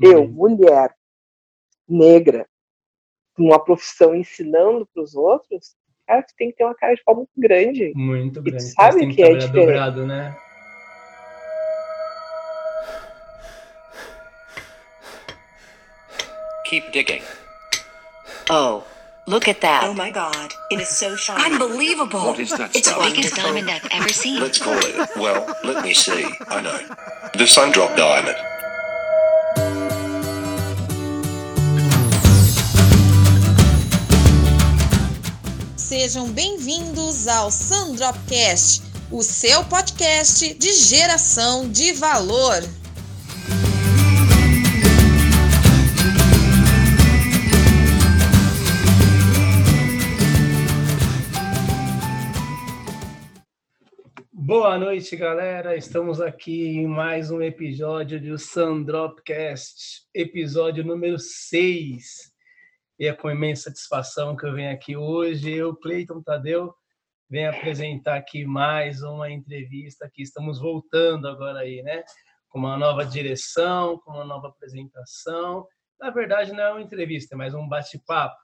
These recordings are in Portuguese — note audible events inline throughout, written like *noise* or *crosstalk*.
Eu, uhum. mulher, negra, uma profissão ensinando para os outros, cara, tu tem que ter uma cara de pau muito grande. Muito grande. E tu sabe que, que é diferente. Dobrado, né? Keep digging. Oh, look at that. Oh my god, it is so shiny. Unbelievable. What is that It's the biggest diamond I've ever seen. Let's call it, well, let me see. I know. The Sundrop Diamond. Sejam bem-vindos ao Sandropcast, o seu podcast de geração de valor. Boa noite, galera. Estamos aqui em mais um episódio do Sandropcast, episódio número 6. E é com imensa satisfação que eu venho aqui hoje, eu, Cleiton Tadeu, venho apresentar aqui mais uma entrevista que estamos voltando agora aí, né? Com uma nova direção, com uma nova apresentação. Na verdade, não é uma entrevista, é mais um bate-papo.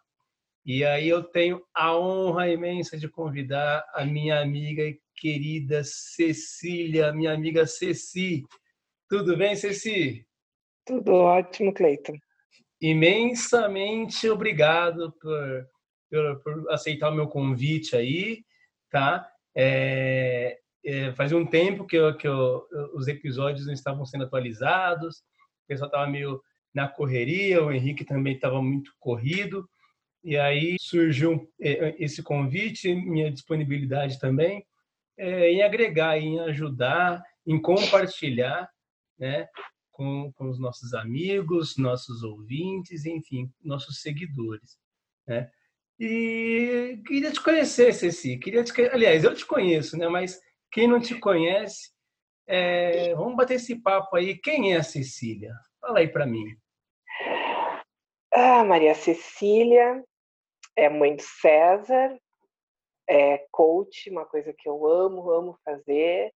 E aí eu tenho a honra imensa de convidar a minha amiga e querida Cecília, minha amiga Ceci. Tudo bem, Ceci? Tudo ótimo, Cleiton. Imensamente obrigado por, por, por, aceitar o meu convite aí, tá? É, é, fazia um tempo que, eu, que eu, os episódios não estavam sendo atualizados, o pessoal estava meio na correria, o Henrique também estava muito corrido, e aí surgiu é, esse convite, minha disponibilidade também, é, em agregar, em ajudar, em compartilhar, né, com, com os nossos amigos, nossos ouvintes, enfim, nossos seguidores, né? E queria te conhecer, Ceci. Queria te, aliás, eu te conheço, né? Mas quem não te conhece, é, vamos bater esse papo aí. Quem é a Cecília? Fala aí para mim. Ah, Maria Cecília é mãe do César, é coach, uma coisa que eu amo, amo fazer.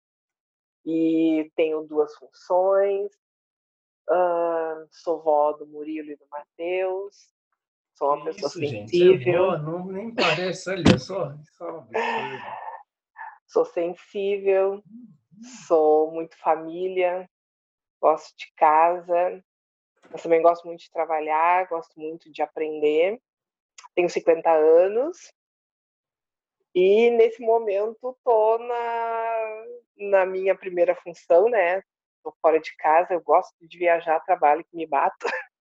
E tenho duas funções. Uh, sou vó do Murilo e do Matheus. Sou uma pessoa sensível. Gente, é não, nem parece, olha só. só sou sensível, sou muito família, gosto de casa, mas também gosto muito de trabalhar, gosto muito de aprender. Tenho 50 anos, e nesse momento tô na, na minha primeira função, né? Tô fora de casa, eu gosto de viajar, trabalho que me bato, *laughs*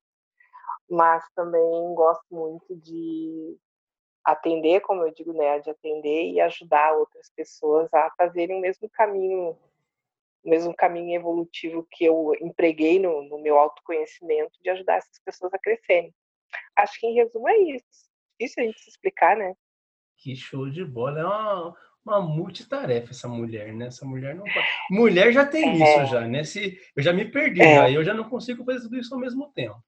mas também gosto muito de atender, como eu digo, né, de atender e ajudar outras pessoas a fazerem o mesmo caminho, o mesmo caminho evolutivo que eu empreguei no, no meu autoconhecimento de ajudar essas pessoas a crescerem. Acho que em resumo é isso. Difícil a gente se explicar, né? Que show de bola. É uma, uma multitarefa essa mulher, né? Essa mulher não. Mulher já tem é. isso já, né? Se, eu já me perdi, é. já, eu já não consigo fazer tudo isso ao mesmo tempo.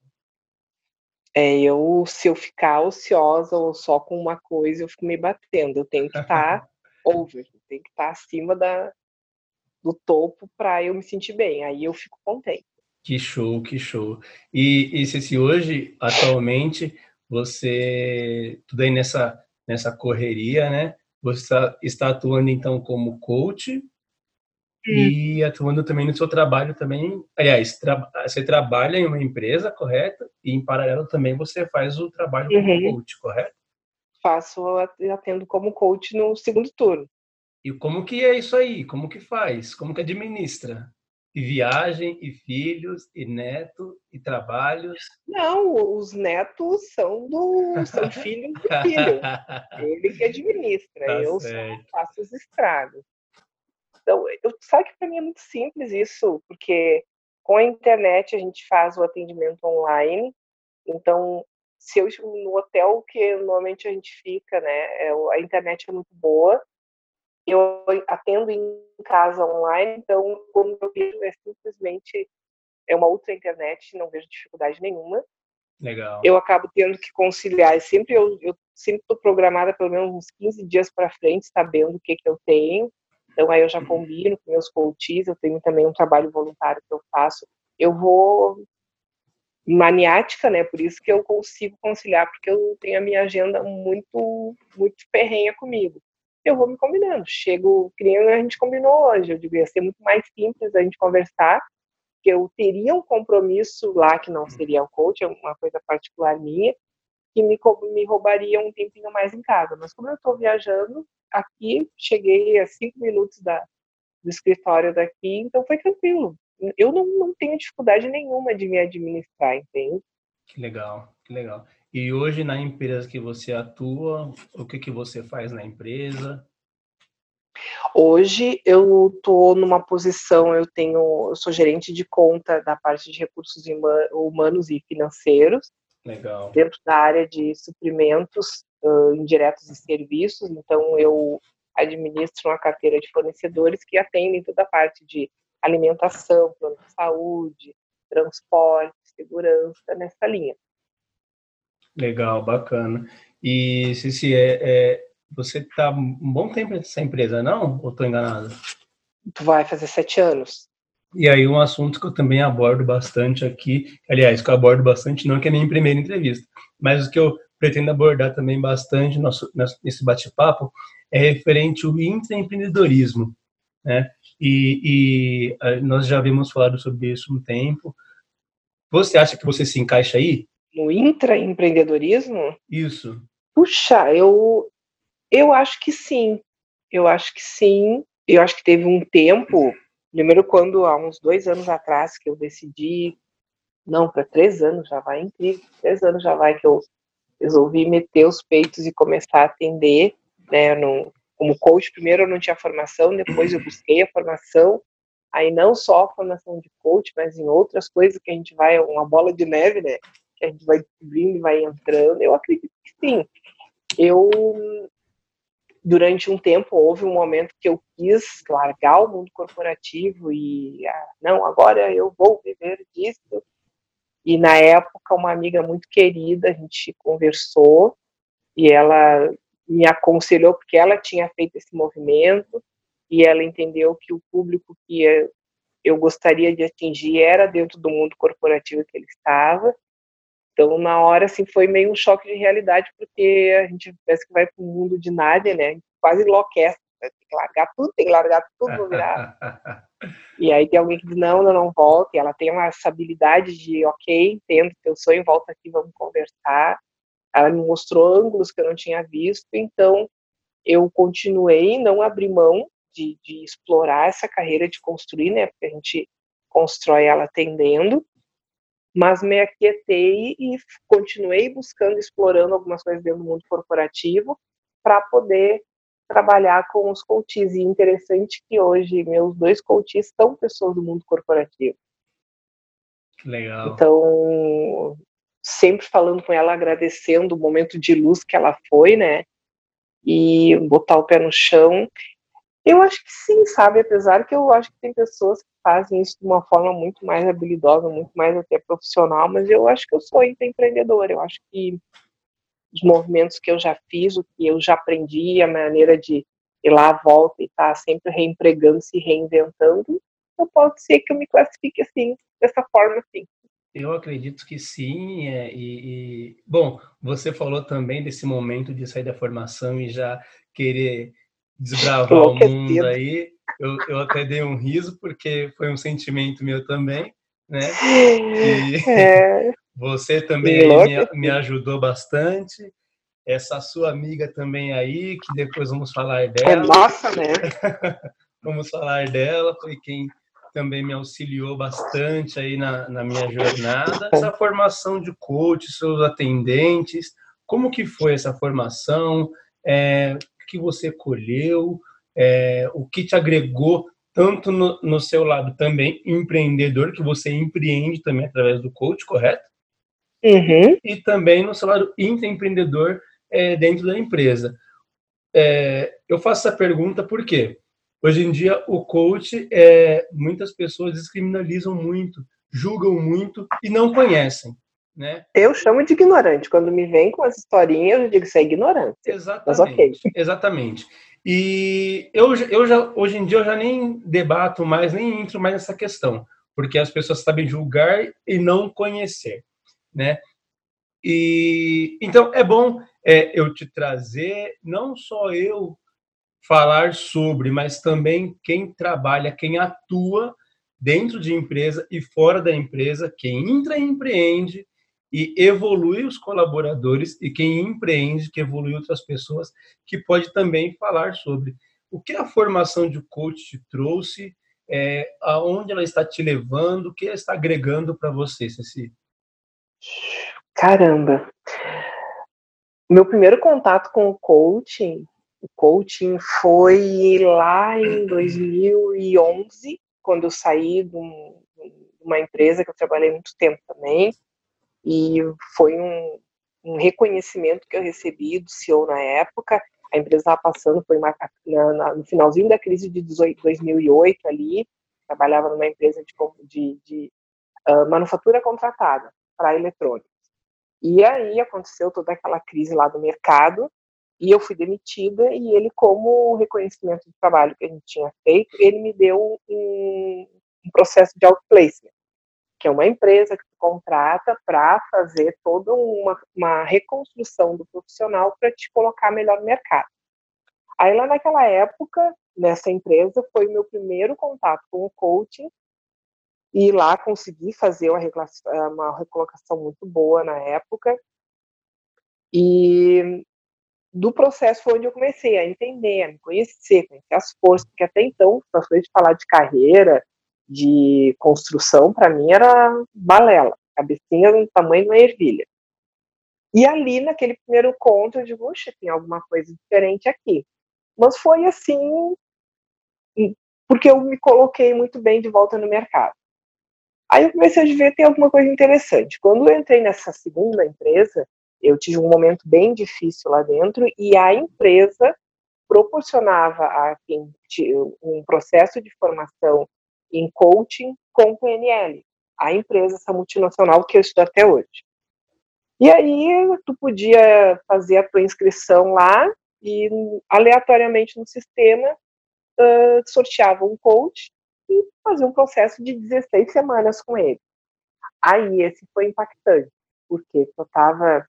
É, eu, se eu ficar ociosa ou só com uma coisa, eu fico me batendo. Eu tenho que estar tá *laughs* over, tenho que estar tá acima da, do topo para eu me sentir bem. Aí eu fico contente. Que show, que show. E, e se, se hoje, atualmente, você, tudo aí nessa nessa correria, né? Você está, atuando então como coach e atuando também no seu trabalho também. Aliás, tra você trabalha em uma empresa, correto? E em paralelo também você faz o trabalho como uhum. coach, correto? Faço, atendo como coach no segundo turno. E como que é isso aí? Como que faz? Como que administra? E viagem, e filhos, e neto, e trabalhos. Não, os netos são do são filhos do filho. Ele que administra, *laughs* tá eu faço os estragos. Então, eu, sabe que para mim é muito simples isso, porque com a internet a gente faz o atendimento online. Então, se eu no hotel que normalmente a gente fica, né, é, a internet é muito boa, eu atendo em casa online, então como eu vejo é simplesmente é uma outra internet, não vejo dificuldade nenhuma. Legal. Eu acabo tendo que conciliar, sempre eu, eu sempre estou programada pelo menos uns 15 dias para frente, sabendo o que que eu tenho. Então aí eu já uhum. combino com meus coaches, eu tenho também um trabalho voluntário que eu faço. Eu vou maniática, né? Por isso que eu consigo conciliar, porque eu tenho a minha agenda muito, muito ferrenha comigo. Eu vou me combinando. Chego, que a gente combinou hoje. Eu digo, ia ser muito mais simples a gente conversar, que eu teria um compromisso lá que não seria o coach, é uma coisa particular minha, que me, me roubaria um tempinho mais em casa. Mas como eu estou viajando, aqui cheguei a cinco minutos da, do escritório daqui, então foi tranquilo eu não, não tenho dificuldade nenhuma de me administrar, entende? Que legal, que legal. E hoje na empresa que você atua, o que que você faz na empresa? Hoje eu estou numa posição, eu tenho, eu sou gerente de conta da parte de recursos humanos e financeiros. Legal. Dentro da área de suprimentos uh, indiretos e serviços, então eu administro uma carteira de fornecedores que atendem toda a parte de alimentação, plano de saúde, transporte, segurança, nessa linha. Legal, bacana. E, Cici, é, é, você está um bom tempo nessa empresa, não? Ou estou enganado? Tu vai fazer sete anos. E aí um assunto que eu também abordo bastante aqui, aliás, que eu abordo bastante, não que é minha primeira entrevista, mas o que eu pretendo abordar também bastante nosso, nesse bate-papo é referente ao intraempreendedorismo, né? e, e eh, nós já havíamos falado sobre isso um tempo. Você acha que você se encaixa aí? No intraempreendedorismo? Isso. Puxa, eu, eu acho que sim. Eu acho que sim. Eu acho que teve um tempo, primeiro quando há uns dois anos atrás que eu decidi, não, para três anos já vai, incrível, três anos já vai que eu resolvi meter os peitos e começar a atender, né, no, como coach, primeiro eu não tinha formação, depois eu busquei a formação, aí não só a formação de coach, mas em outras coisas que a gente vai, uma bola de neve, né, que a gente vai descobrindo e vai entrando, eu acredito que sim. Eu, durante um tempo, houve um momento que eu quis largar o mundo corporativo e, ah, não, agora eu vou viver disso, e na época, uma amiga muito querida, a gente conversou, e ela me aconselhou porque ela tinha feito esse movimento e ela entendeu que o público que eu gostaria de atingir era dentro do mundo corporativo que ele estava. Então, na hora, assim, foi meio um choque de realidade, porque a gente parece que vai para um mundo de nada, né? Quase enlouquece. Né? Tem que largar tudo, tem que largar tudo, virar. *laughs* e aí tem alguém que diz, não, não, não volta. E ela tem uma, habilidade de, ok, entendo teu sonho, volta aqui, vamos conversar. Ela me mostrou ângulos que eu não tinha visto, então eu continuei, não abri mão de, de explorar essa carreira de construir, né? Porque a gente constrói ela atendendo, mas me aquietei e continuei buscando, explorando algumas coisas dentro do mundo corporativo para poder trabalhar com os coaches. E interessante que hoje meus dois coaches são pessoas do mundo corporativo. Legal. Então, sempre falando com ela, agradecendo o momento de luz que ela foi, né? E botar o pé no chão. Eu acho que sim, sabe? Apesar que eu acho que tem pessoas que fazem isso de uma forma muito mais habilidosa, muito mais até profissional, mas eu acho que eu sou empreendedora. Eu acho que os movimentos que eu já fiz, o que eu já aprendi, a maneira de ir lá à volta e estar tá sempre reempregando, se reinventando, eu pode ser que eu me classifique assim, dessa forma assim. Eu acredito que sim. É, e, e, bom, você falou também desse momento de sair da formação e já querer desbravar o mundo aí. Eu, eu até dei um riso porque foi um sentimento meu também, né? E é. *laughs* você também me, me ajudou bastante. Essa sua amiga também aí, que depois vamos falar dela. É nossa, né? *laughs* vamos falar dela, foi quem também me auxiliou bastante aí na, na minha jornada. Essa formação de coach, seus atendentes, como que foi essa formação? É, que você colheu? É, o que te agregou tanto no, no, seu lado também empreendedor, que você empreende também através do coach, correto? Uhum. E também no seu lado intraempreendedor é, dentro da empresa. É, eu faço essa pergunta porque Hoje em dia, o coach, é, muitas pessoas descriminalizam muito, julgam muito e não conhecem. Né? Eu chamo de ignorante. Quando me vem com as historinhas, eu digo que isso é ignorância. Exatamente. Mas ok. *laughs* Exatamente. E eu, eu já, hoje em dia eu já nem debato mais, nem entro mais nessa questão, porque as pessoas sabem julgar e não conhecer. né? E então é bom é, eu te trazer não só eu falar sobre, mas também quem trabalha, quem atua dentro de empresa e fora da empresa, quem entra e evolui os colaboradores e quem empreende, que evolui outras pessoas, que pode também falar sobre o que a formação de coach te trouxe, é, aonde ela está te levando, o que ela está agregando para você, Ceci. Caramba! Meu primeiro contato com o coaching, o coaching foi lá em *clears throat* 2011, quando eu saí de uma empresa que eu trabalhei muito tempo também, e foi um, um reconhecimento que eu recebi do CEO na época. A empresa estava passando, foi uma, na, na, no finalzinho da crise de 18, 2008 ali, trabalhava numa empresa de, de, de uh, manufatura contratada para eletrônicos. E aí aconteceu toda aquela crise lá do mercado, e eu fui demitida, e ele, como reconhecimento do trabalho que a gente tinha feito, ele me deu um, um processo de outplacement, que é uma empresa que contrata para fazer toda uma, uma reconstrução do profissional para te colocar melhor no mercado. Aí lá naquela época, nessa empresa, foi o meu primeiro contato com o coaching, e lá consegui fazer uma, uma recolocação muito boa na época. E do processo foi onde eu comecei a entender, a me conhecer, conhecer as forças, porque até então, para de falar de carreira, de construção, para mim era balela, cabecinha do tamanho de uma ervilha. E ali, naquele primeiro conto, eu digo, puxa, tem alguma coisa diferente aqui. Mas foi assim, porque eu me coloquei muito bem de volta no mercado. Aí eu comecei a ver tem alguma coisa interessante. Quando eu entrei nessa segunda empresa, eu tive um momento bem difícil lá dentro e a empresa proporcionava a quem um processo de formação em coaching com PNL, a empresa, essa multinacional que eu estou até hoje. E aí tu podia fazer a tua inscrição lá e aleatoriamente no sistema uh, sorteava um coach e fazer um processo de 16 semanas com ele. Aí esse foi impactante, porque eu estava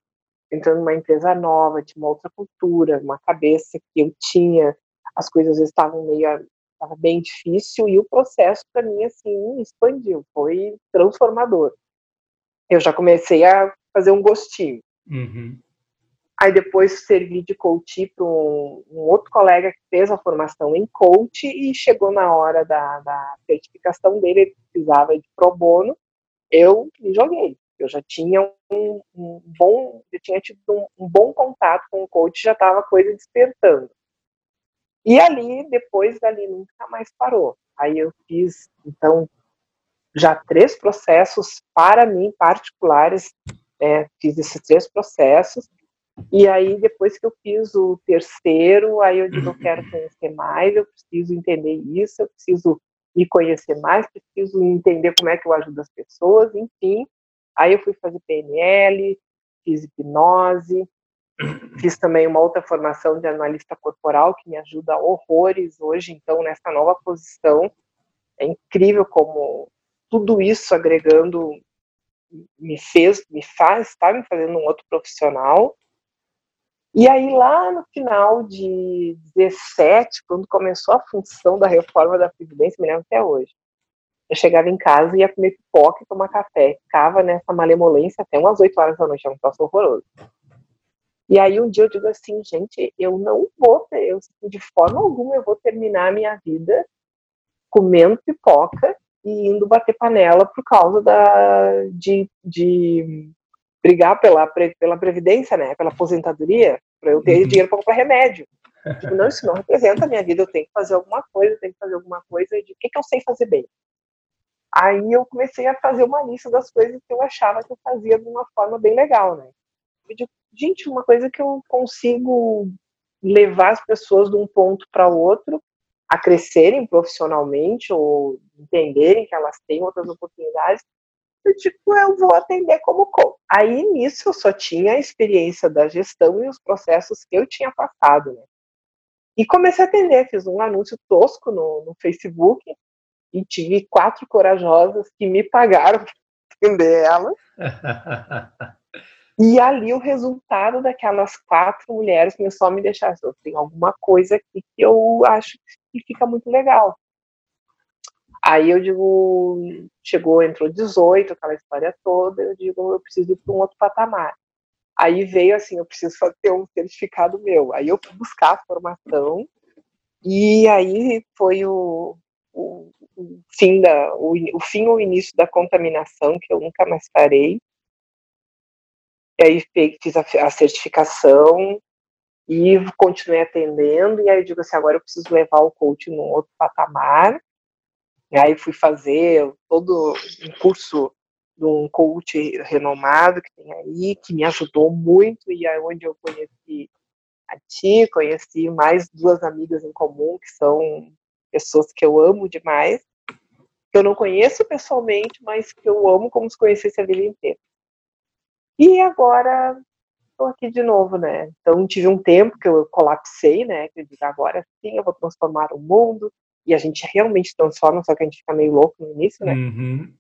entrando numa empresa nova, tinha uma outra cultura, uma cabeça que eu tinha, as coisas estavam meio estava bem difícil e o processo para mim assim expandiu, foi transformador. Eu já comecei a fazer um gostinho. Uhum. Aí depois servi de coach para um, um, outro colega que fez a formação em coach e chegou na hora da, da certificação dele, ele precisava de pro bono, eu me joguei. Eu já tinha um, um bom, eu tinha tido um, um, bom contato com o coach, já estava a coisa despertando. E ali, depois dali, nunca mais parou. Aí eu fiz, então, já três processos para mim particulares, é, fiz esses três processos e aí, depois que eu fiz o terceiro, aí eu digo, eu quero conhecer mais, eu preciso entender isso, eu preciso me conhecer mais, preciso entender como é que eu ajudo as pessoas, enfim. Aí eu fui fazer PNL, fiz hipnose, fiz também uma outra formação de analista corporal, que me ajuda horrores hoje, então, nessa nova posição. É incrível como tudo isso agregando me fez, me faz, está me fazendo um outro profissional. E aí, lá no final de 17, quando começou a função da reforma da Previdência, me lembro até hoje, eu chegava em casa e ia comer pipoca e tomar café. Ficava nessa malemolência até umas 8 horas da noite, é um troço horroroso. E aí um dia eu digo assim, gente, eu não vou ter, eu, de forma alguma eu vou terminar a minha vida comendo pipoca e indo bater panela por causa da, de, de brigar pela, pela previdência, né, pela aposentadoria, para eu ter uhum. dinheiro para comprar remédio. Tipo, não, isso não representa a minha vida, eu tenho que fazer alguma coisa, eu tenho que fazer alguma coisa de o que, que eu sei fazer bem. Aí eu comecei a fazer uma lista das coisas que eu achava que eu fazia de uma forma bem legal, né. Digo, gente, uma coisa que eu consigo levar as pessoas de um ponto para outro a crescerem profissionalmente ou entenderem que elas têm outras oportunidades, eu tipo, eu vou atender como coach. Aí nisso eu só tinha a experiência da gestão e os processos que eu tinha passado, né? E comecei a atender, fiz um anúncio tosco no, no Facebook e tive quatro corajosas que me pagaram *laughs* atender ela. *laughs* E ali o resultado daquelas quatro mulheres começou a me deixar, assim, tem alguma coisa aqui que eu acho que fica muito legal. Aí eu digo, chegou, entrou 18, aquela história toda, eu digo, eu preciso ir para um outro patamar. Aí veio assim, eu preciso ter um certificado meu. Aí eu fui buscar a formação e aí foi o, o, o fim da o, o fim ou início da contaminação que eu nunca mais parei. E aí fiz a, certificação e continuei atendendo. E aí eu digo assim, agora eu preciso levar o coach num outro patamar. E aí fui fazer todo um curso de um coach renomado que tem aí, que me ajudou muito e é onde eu conheci a ti, conheci mais duas amigas em comum, que são pessoas que eu amo demais, que eu não conheço pessoalmente, mas que eu amo como se conhecesse a vida inteira. E agora estou aqui de novo, né? Então tive um tempo que eu colapsei, né? Que eu digo, agora sim eu vou transformar o mundo, e a gente realmente transforma, só que a gente fica meio louco no início, né? Uhum.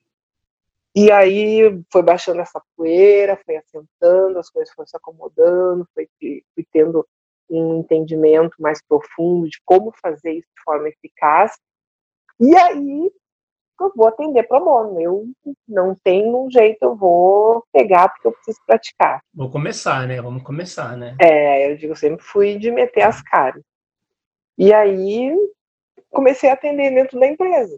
E aí foi baixando essa poeira, foi assentando, as coisas foram se acomodando, foi, fui tendo um entendimento mais profundo de como fazer isso de forma eficaz. E aí eu vou atender pro mono. Eu não tenho um jeito, eu vou pegar porque eu preciso praticar. Vou começar, né? Vamos começar, né? É, eu digo, sempre fui de meter as caras. E aí comecei a atender dentro da empresa.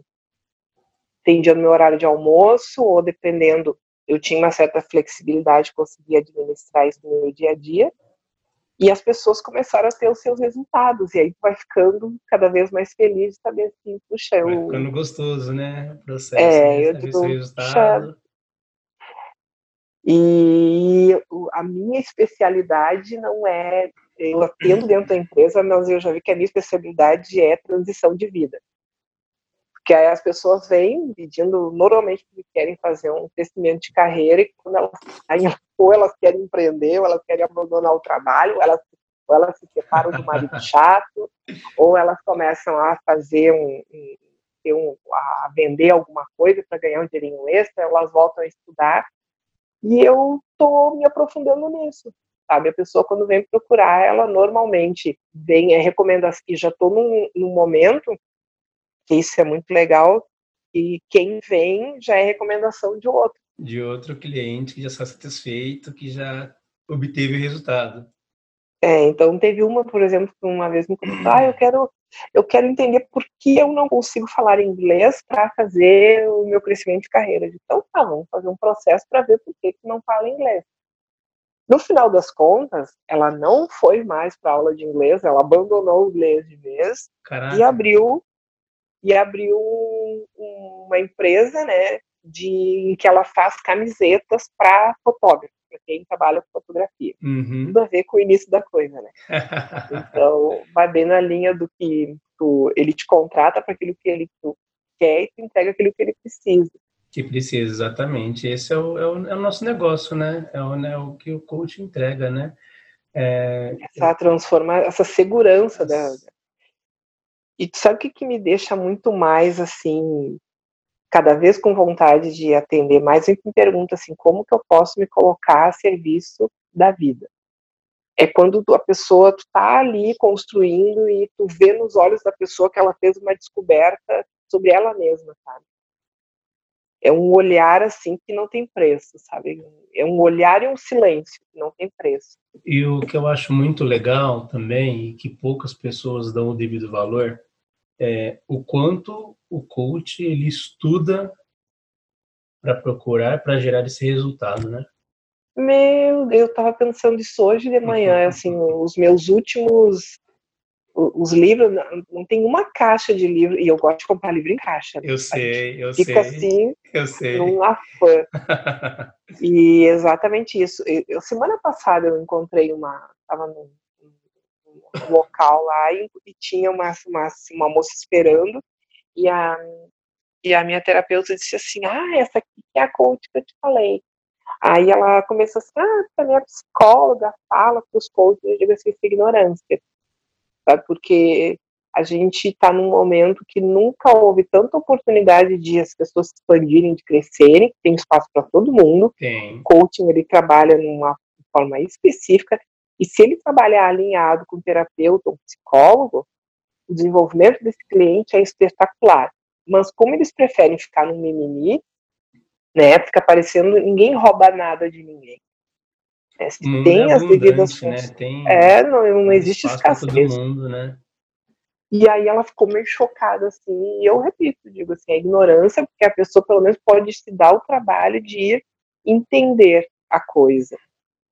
Atendia no meu horário de almoço, ou dependendo, eu tinha uma certa flexibilidade, conseguia administrar isso no meu dia a dia. E as pessoas começaram a ter os seus resultados, e aí vai ficando cada vez mais feliz de saber assim, puxa, Vai eu... ficando gostoso, né? O processo, É, né? eu digo, resultado. E a minha especialidade não é, eu atendo *clears throat* dentro da empresa, mas eu já vi que a minha especialidade é transição de vida. Porque aí as pessoas vêm pedindo, normalmente, porque querem fazer um crescimento de carreira, e quando elas saem, ou elas querem empreender, ou elas querem abandonar o trabalho, ou elas, ou elas se separam do marido *laughs* chato, ou elas começam a fazer um, um, um- a vender alguma coisa para ganhar um dinheirinho extra, elas voltam a estudar, e eu tô me aprofundando nisso, sabe? A pessoa, quando vem procurar, ela normalmente vem, é recomendação, e já estou num, num momento, que isso é muito legal, e quem vem já é recomendação de outro. De outro cliente que já está satisfeito, que já obteve o resultado. É, então teve uma, por exemplo, que uma vez me comentou, ah, eu *clears throat* quero, eu quero entender por que eu não consigo falar inglês para fazer o meu crescimento de carreira. Então tá, vamos fazer um processo para ver por que, que não fala inglês. No final das contas, ela não foi mais para aula de inglês, ela abandonou o inglês de vez Caraca. e abriu e abriu um- uma empresa, né, de em que ela faz camisetas para fotógrafos, para quem trabalha com fotografia. Uhum. Tudo a ver com o início da coisa, né? *laughs* Então, vai bem na linha do que tu, ele te contrata para aquilo que ele tu quer e tu entrega aquilo que ele precisa. que precisa, exatamente. Esse é o, é o, é o nosso negócio, né? É o, né, o que o coach entrega, né? É, Essa transformar, essa segurança da. E tu sabe o que, que me deixa muito mais assim, cada vez com vontade de atender mais? Eu me pergunto assim, como que eu posso me colocar a serviço da vida? É quando a pessoa tu tá ali construindo e tu vê nos olhos da pessoa que ela fez uma descoberta sobre ela mesma, sabe? É um olhar assim que não tem preço, sabe? É um olhar e um silêncio que não tem preço. E o que eu acho muito legal também, e que poucas pessoas dão o devido valor, é o quanto o coach ele estuda para procurar, para gerar esse resultado, né? Meu, eu tava pensando isso hoje de manhã, assim, os meus últimos os livros, não- tem uma caixa de livro, e eu gosto de comprar livro em caixa. né? Eu sei, eu Fica sei, assim, eu sei. num afã. *laughs* E exatamente isso. Eu, semana passada eu encontrei uma, tava num, num local lá e, e tinha uma, uma, assim, uma moça esperando e a, e a minha terapeuta disse assim, ah, essa aqui que é a coach que eu te falei. Aí ela começou assim, ah, a minha psicóloga fala para os coaches, eu digo assim, isso é ignorância. Sabe? Porque a gente está num momento que nunca houve tanta oportunidade de as pessoas se expandirem, de crescerem, tem espaço para todo mundo. Tem. O coaching ele trabalha numa forma específica e se ele trabalhar alinhado com um terapeuta ou psicólogo, o desenvolvimento desse cliente é espetacular. Mas como eles preferem ficar no mimimi, né, fica parecendo ninguém rouba nada de ninguém. É, se tem é as devidas né? Tem É, não, não existe escassez. mundo, né? E aí ela ficou meio chocada, assim, e eu repito, digo assim, a ignorância, porque a pessoa pelo menos pode se dar o trabalho de ir entender a coisa,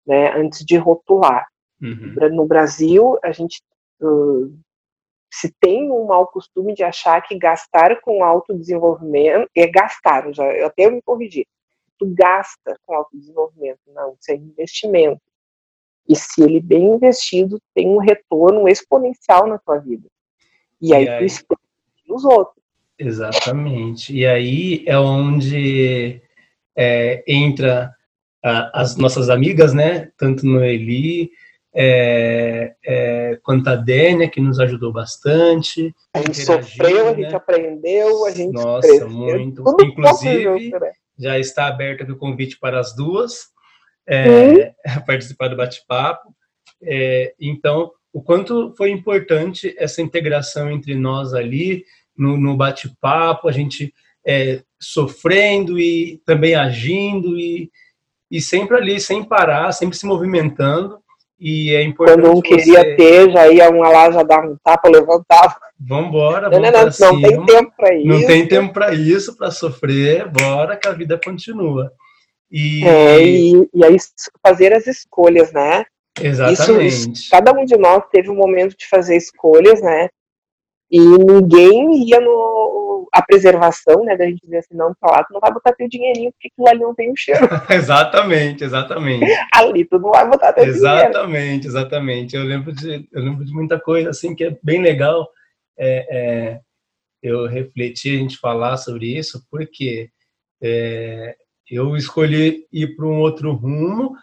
né, antes de rotular. Uhum. No Brasil, a gente uh, se tem um mau costume de achar que gastar com autodesenvolvimento é gastar, já, eu até me corrigi. Tu gasta com autodesenvolvimento, não, isso é investimento. E se ele bem investido, tem um retorno exponencial na tua vida. E aí, E aí? tu expõe os outros. Exatamente. E aí é onde é, entra a- as nossas amigas, né? Tanto no Eli é, é, quanto a Dênia, que nos ajudou bastante. A gente sofreu, a né? gente aprendeu, a gente Nossa, cresceu. muito. Tudo Inclusive, né? já está aberto aqui o convite para as duas é, *laughs* participar do bate-papo. É, então, o quanto foi importante essa integração entre nós ali no, no bate-papo, a gente é, sofrendo e também agindo e, e sempre ali, sem parar, sempre se movimentando. E é importante Quando um queria você... ter, já ia um lá, já dava um tapa, levantava. Vambora, Não, vamos não, não, não tem tempo para isso. Não tem tempo para isso, para sofrer, bora que a vida continua. E É, e, e aí fazer as escolhas, né? exatamente. Isso, cada um de nós teve um momento de fazer escolhas, né? E ninguém ia no a preservação, né? Da gente dizer assim, não, pra lá, tu não vai botar teu dinheirinho, porque aquilo ali não tem um cheiro. *laughs* exatamente, exatamente. Ali tu não vai botar teu dinheiro. Exatamente, exatamente. Eu lembro de, eu lembro de muita coisa assim que é bem legal é, é, eu refletir, a gente falar sobre isso, porque é, eu escolhi ir para um outro rumo,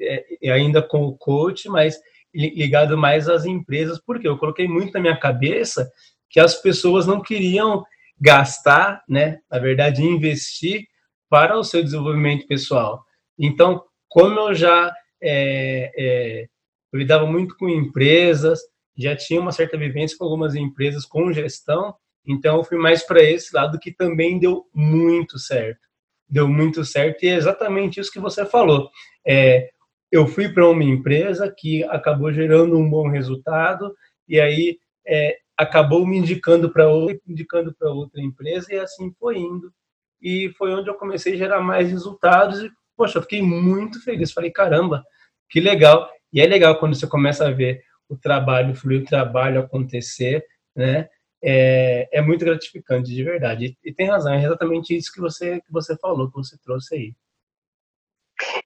é, e ainda com o coach, mas li- ligado mais às empresas, porque eu coloquei muito na minha cabeça que as pessoas não queriam gastar, né, na verdade, investir para o seu desenvolvimento pessoal. Então, como eu já é, é, eu lidava muito com empresas, já tinha uma certa vivência com algumas empresas com gestão, então eu fui mais para esse lado que também deu muito certo. Deu muito certo e é exatamente isso que você falou. É, eu fui para uma empresa que acabou gerando um bom resultado e aí é, acabou me indicando para outra, indicando para outra empresa e assim foi indo. E foi onde eu comecei a gerar mais resultados e poxa, eu fiquei muito feliz. Falei, caramba, que legal. E é legal quando você começa a ver o trabalho fluir, o trabalho acontecer, né? É, é muito gratificante, de verdade. E, tem razão, é exatamente isso que você, que você falou, que você trouxe aí.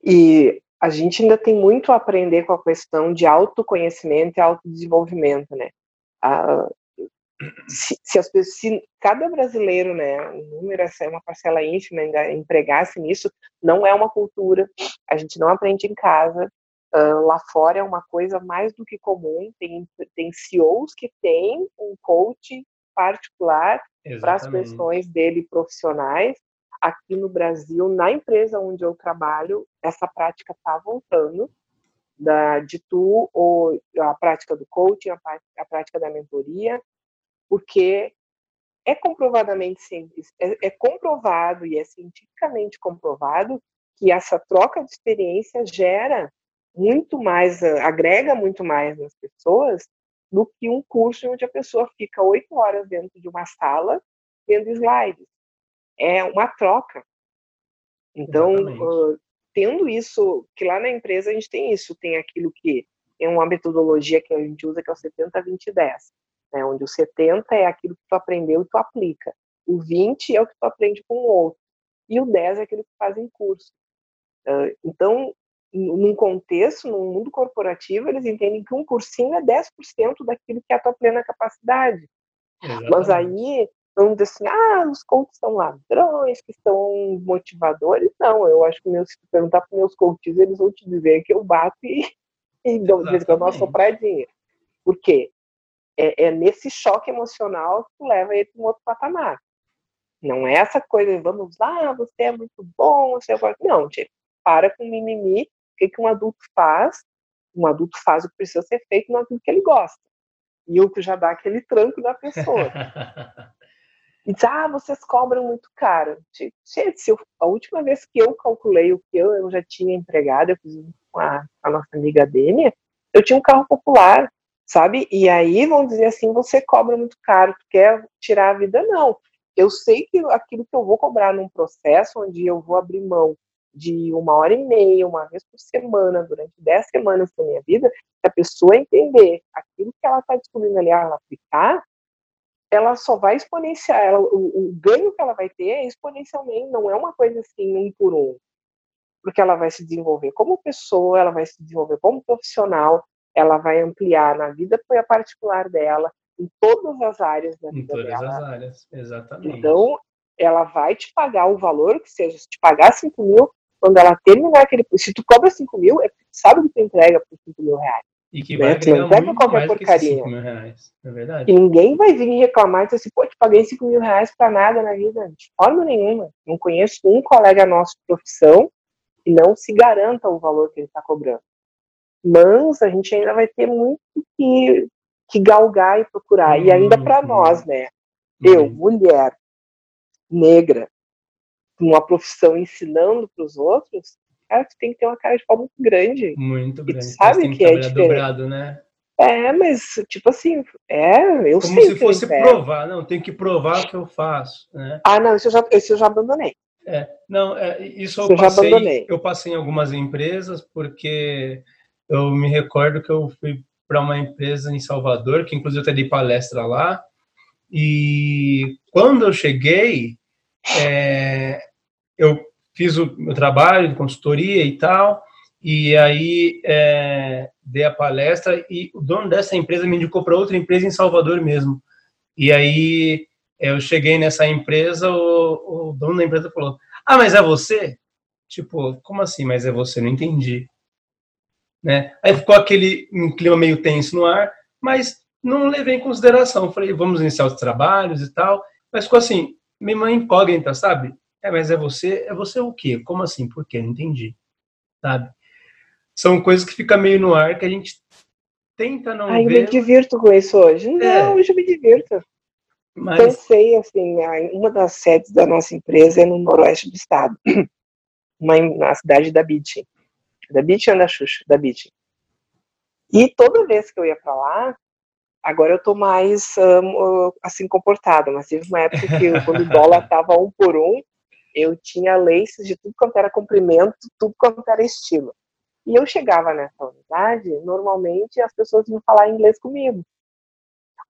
E a gente ainda tem muito a aprender com a questão de autoconhecimento e autodesenvolvimento, né? Ah, se, se, as pessoas, se cada brasileiro, né, um número, essa é uma parcela ínfima, ainda empregasse nisso, não é uma cultura, a gente não aprende em casa, uh, lá fora é uma coisa mais do que comum, tem, tem CEOs que têm um coach particular para as questões dele profissionais, aqui no Brasil, na empresa onde eu trabalho, essa prática está voltando, da, de tu, ou a prática do coaching, a, a prática da mentoria, porque é comprovadamente simples, é, é comprovado e é cientificamente comprovado que essa troca de experiência gera muito mais, ah, agrega muito mais nas pessoas do que um curso onde a pessoa fica oito horas dentro de uma sala vendo slides. É uma troca. Então, ah, tendo isso, que lá na empresa a gente tem isso, tem aquilo que é uma metodologia que a gente usa que é o 70, 20, 10 né, onde o 70 é aquilo que tu aprendeu e tu aplica. O 20 é o que tu aprende com o outro. E o 10 é aquilo que tu faz em curso. Uh, então, num contexto, num mundo corporativo, eles entendem que um cursinho é 10% daquilo que é a tua plena capacidade. Mas Exatamente. aí, vamos dizer assim, ah, os coaches são ladrões, que são motivadores. Não, eu acho que meus, se tu perguntar para meus coaches, eles vão te dizer que eu bato e, *laughs* e dou de vez em quando uma sopradinha. Por quê? É, é nesse choque emocional que tu leva ele para um outro patamar. Não é essa coisa, vamos lá, você é muito bom, você é... Não, tipo, para com mimimi. O que, que um adulto faz? Um adulto faz o que precisa ser feito naquilo que ele gosta. E o que já dá aquele tranco na pessoa. *laughs* e diz, ah, vocês cobram muito caro. Gente, se eu, a última vez que eu calculei o que eu, eu já tinha empregado, eu fiz com a, a nossa amiga Dênia, eu tinha um carro popular, sabe? E aí vão dizer assim, você cobra muito caro, quer tirar a vida? Não. Eu sei que aquilo que eu vou cobrar num processo onde eu vou abrir mão de uma hora e meia, uma vez por semana, durante dez semanas da minha vida, se a pessoa entender aquilo que ela está descobrindo ali, ela aplicar, ela só vai exponenciar, ela, o, o, ganho que ela vai ter é exponencialmente, não é uma coisa assim, um por um. Porque ela vai se desenvolver como pessoa, ela vai se desenvolver como profissional, ela vai ampliar na vida particular dela, em todas as áreas da vida dela. Em todas dela. as áreas, exatamente. Então, ela vai te pagar o valor que seja, se te pagar 5 mil, quando ela terminar aquele. Se tu cobra 5 mil, é porque tu sabe que tu entrega por 5 mil reais. E que né? vai Tu não muito qualquer mais que porcaria. 5 mil reais. É verdade. E ninguém vai vir reclamar e dizer assim, pô, te paguei 5 mil reais pra nada na vida. De forma nenhuma. Não conheço um colega nosso de profissão que não se garanta o valor que ele está cobrando. Mas a gente ainda vai ter muito que, que galgar e procurar. E ainda para Uhum. nós, né? Eu, Uhum. mulher, negra, com uma profissão ensinando para os outros, cara, tu tem que ter uma cara de pau muito grande. Muito tu grande. sabe Mas tem que que é diferente. dobrado, né? É, mas, tipo assim, é, eu Como sei se o que eu fosse provar. Não, tem que provar o que eu faço, né? Ah, não, isso eu já, isso eu já abandonei. Não, é, isso Isso eu eu passei, eu passei em algumas empresas porque eu me recordo que eu fui para uma empresa em Salvador, que inclusive eu até dei palestra lá, e quando eu cheguei, é, eu fiz o meu trabalho de consultoria e tal, e aí é, dei a palestra e o dono dessa empresa me indicou para outra empresa em Salvador mesmo. E aí eu cheguei nessa empresa, o, o dono da empresa falou: Ah, mas é você? Tipo, como assim? Mas é você? Não entendi. Né? Aí ficou aquele um clima meio tenso no ar, mas não levei em consideração. Falei, vamos iniciar os trabalhos e tal. Mas ficou assim, meio uma incógnita, sabe? É, mas é você? É você o quê? Como assim? Por quê? Não entendi. Sabe? São coisas que ficam meio no ar que a gente tenta não Ai, eu me ver, divirto com isso hoje. Não, É. hoje eu me divirto. mas Cansei, assim, a- uma das sedes da nossa empresa é no noroeste do estado, *clears throat* uma, na cidade da Beach. Da Beach ou da Xuxa? Da Beach. E toda vez que eu ia pra lá, agora eu tô mais, amo, assim, comportada, mas teve uma época que eu- *laughs* quando o dólar tava um por um, eu tinha laces de tudo quanto era comprimento, tudo quanto era estilo. E eu chegava nessa unidade, normalmente as pessoas iam falar inglês comigo.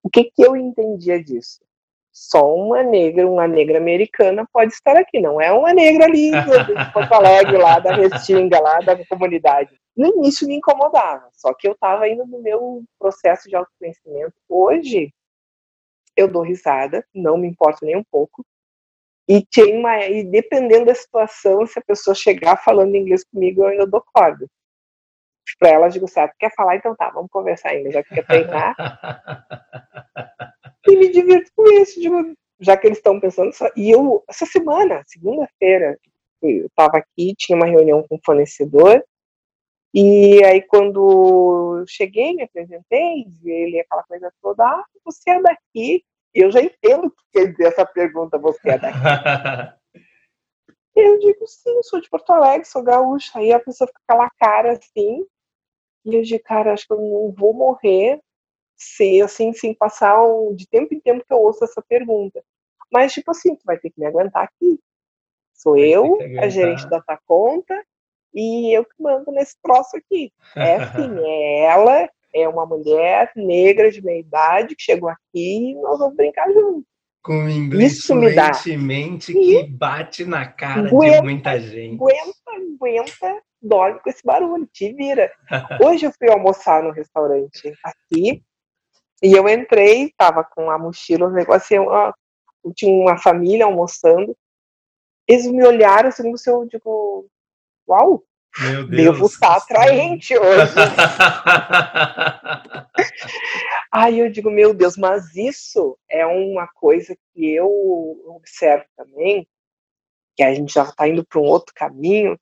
O que que eu entendia disso? Só uma negra, uma negra americana pode estar aqui, não é uma negra ali de *laughs* Porto Alegre, lá da Restinga, lá da comunidade. No início me incomodava, só que eu estava indo no meu processo de autoconhecimento. Hoje, eu dou risada, não me importo nem um pouco, e, tem uma, e dependendo da situação, se a pessoa chegar falando inglês comigo, eu ainda dou corda. Para ela, eu digo, sabe, quer falar? Então tá, vamos conversar ainda, já que quer treinar *laughs* e me divirto com isso, digo, já que eles estão pensando só. E eu, essa semana, segunda-feira, eu estava aqui, tinha uma reunião com o fornecedor, e aí quando eu cheguei, me apresentei, ele aquela coisa toda, ah, você é daqui? Eu já entendo o que quer dizer essa pergunta, você é daqui. *laughs* Eu digo, sim, sou de Porto Alegre, sou gaúcha. Aí a pessoa fica com aquela cara assim, e eu digo, cara, acho que eu não vou morrer se, assim, sem passar um, de tempo em tempo que eu ouço essa pergunta. Mas, tipo assim, tu vai ter que me aguentar aqui. Sou Vai eu, a gerente da tua conta, e eu que mando nesse troço aqui. É assim, é *laughs* ela, é uma mulher negra de meia idade que chegou aqui e nós vamos brincar juntos. Com inglês Isso fluentemente que bate na cara de Aguenta, muita gente. aguenta, aguenta, dorme com esse barulho, te vira. Hoje eu fui almoçar no restaurante aqui e eu entrei, tava com a mochila, um negócio, assim, ó, tinha uma família almoçando. Eles me olharam assim, como se eu digo, uau, Meu Deus. Devo estar atraente hoje. *laughs* Aí eu digo, meu Deus, mas isso é uma coisa que eu observo também, que a gente já está indo para um outro caminho.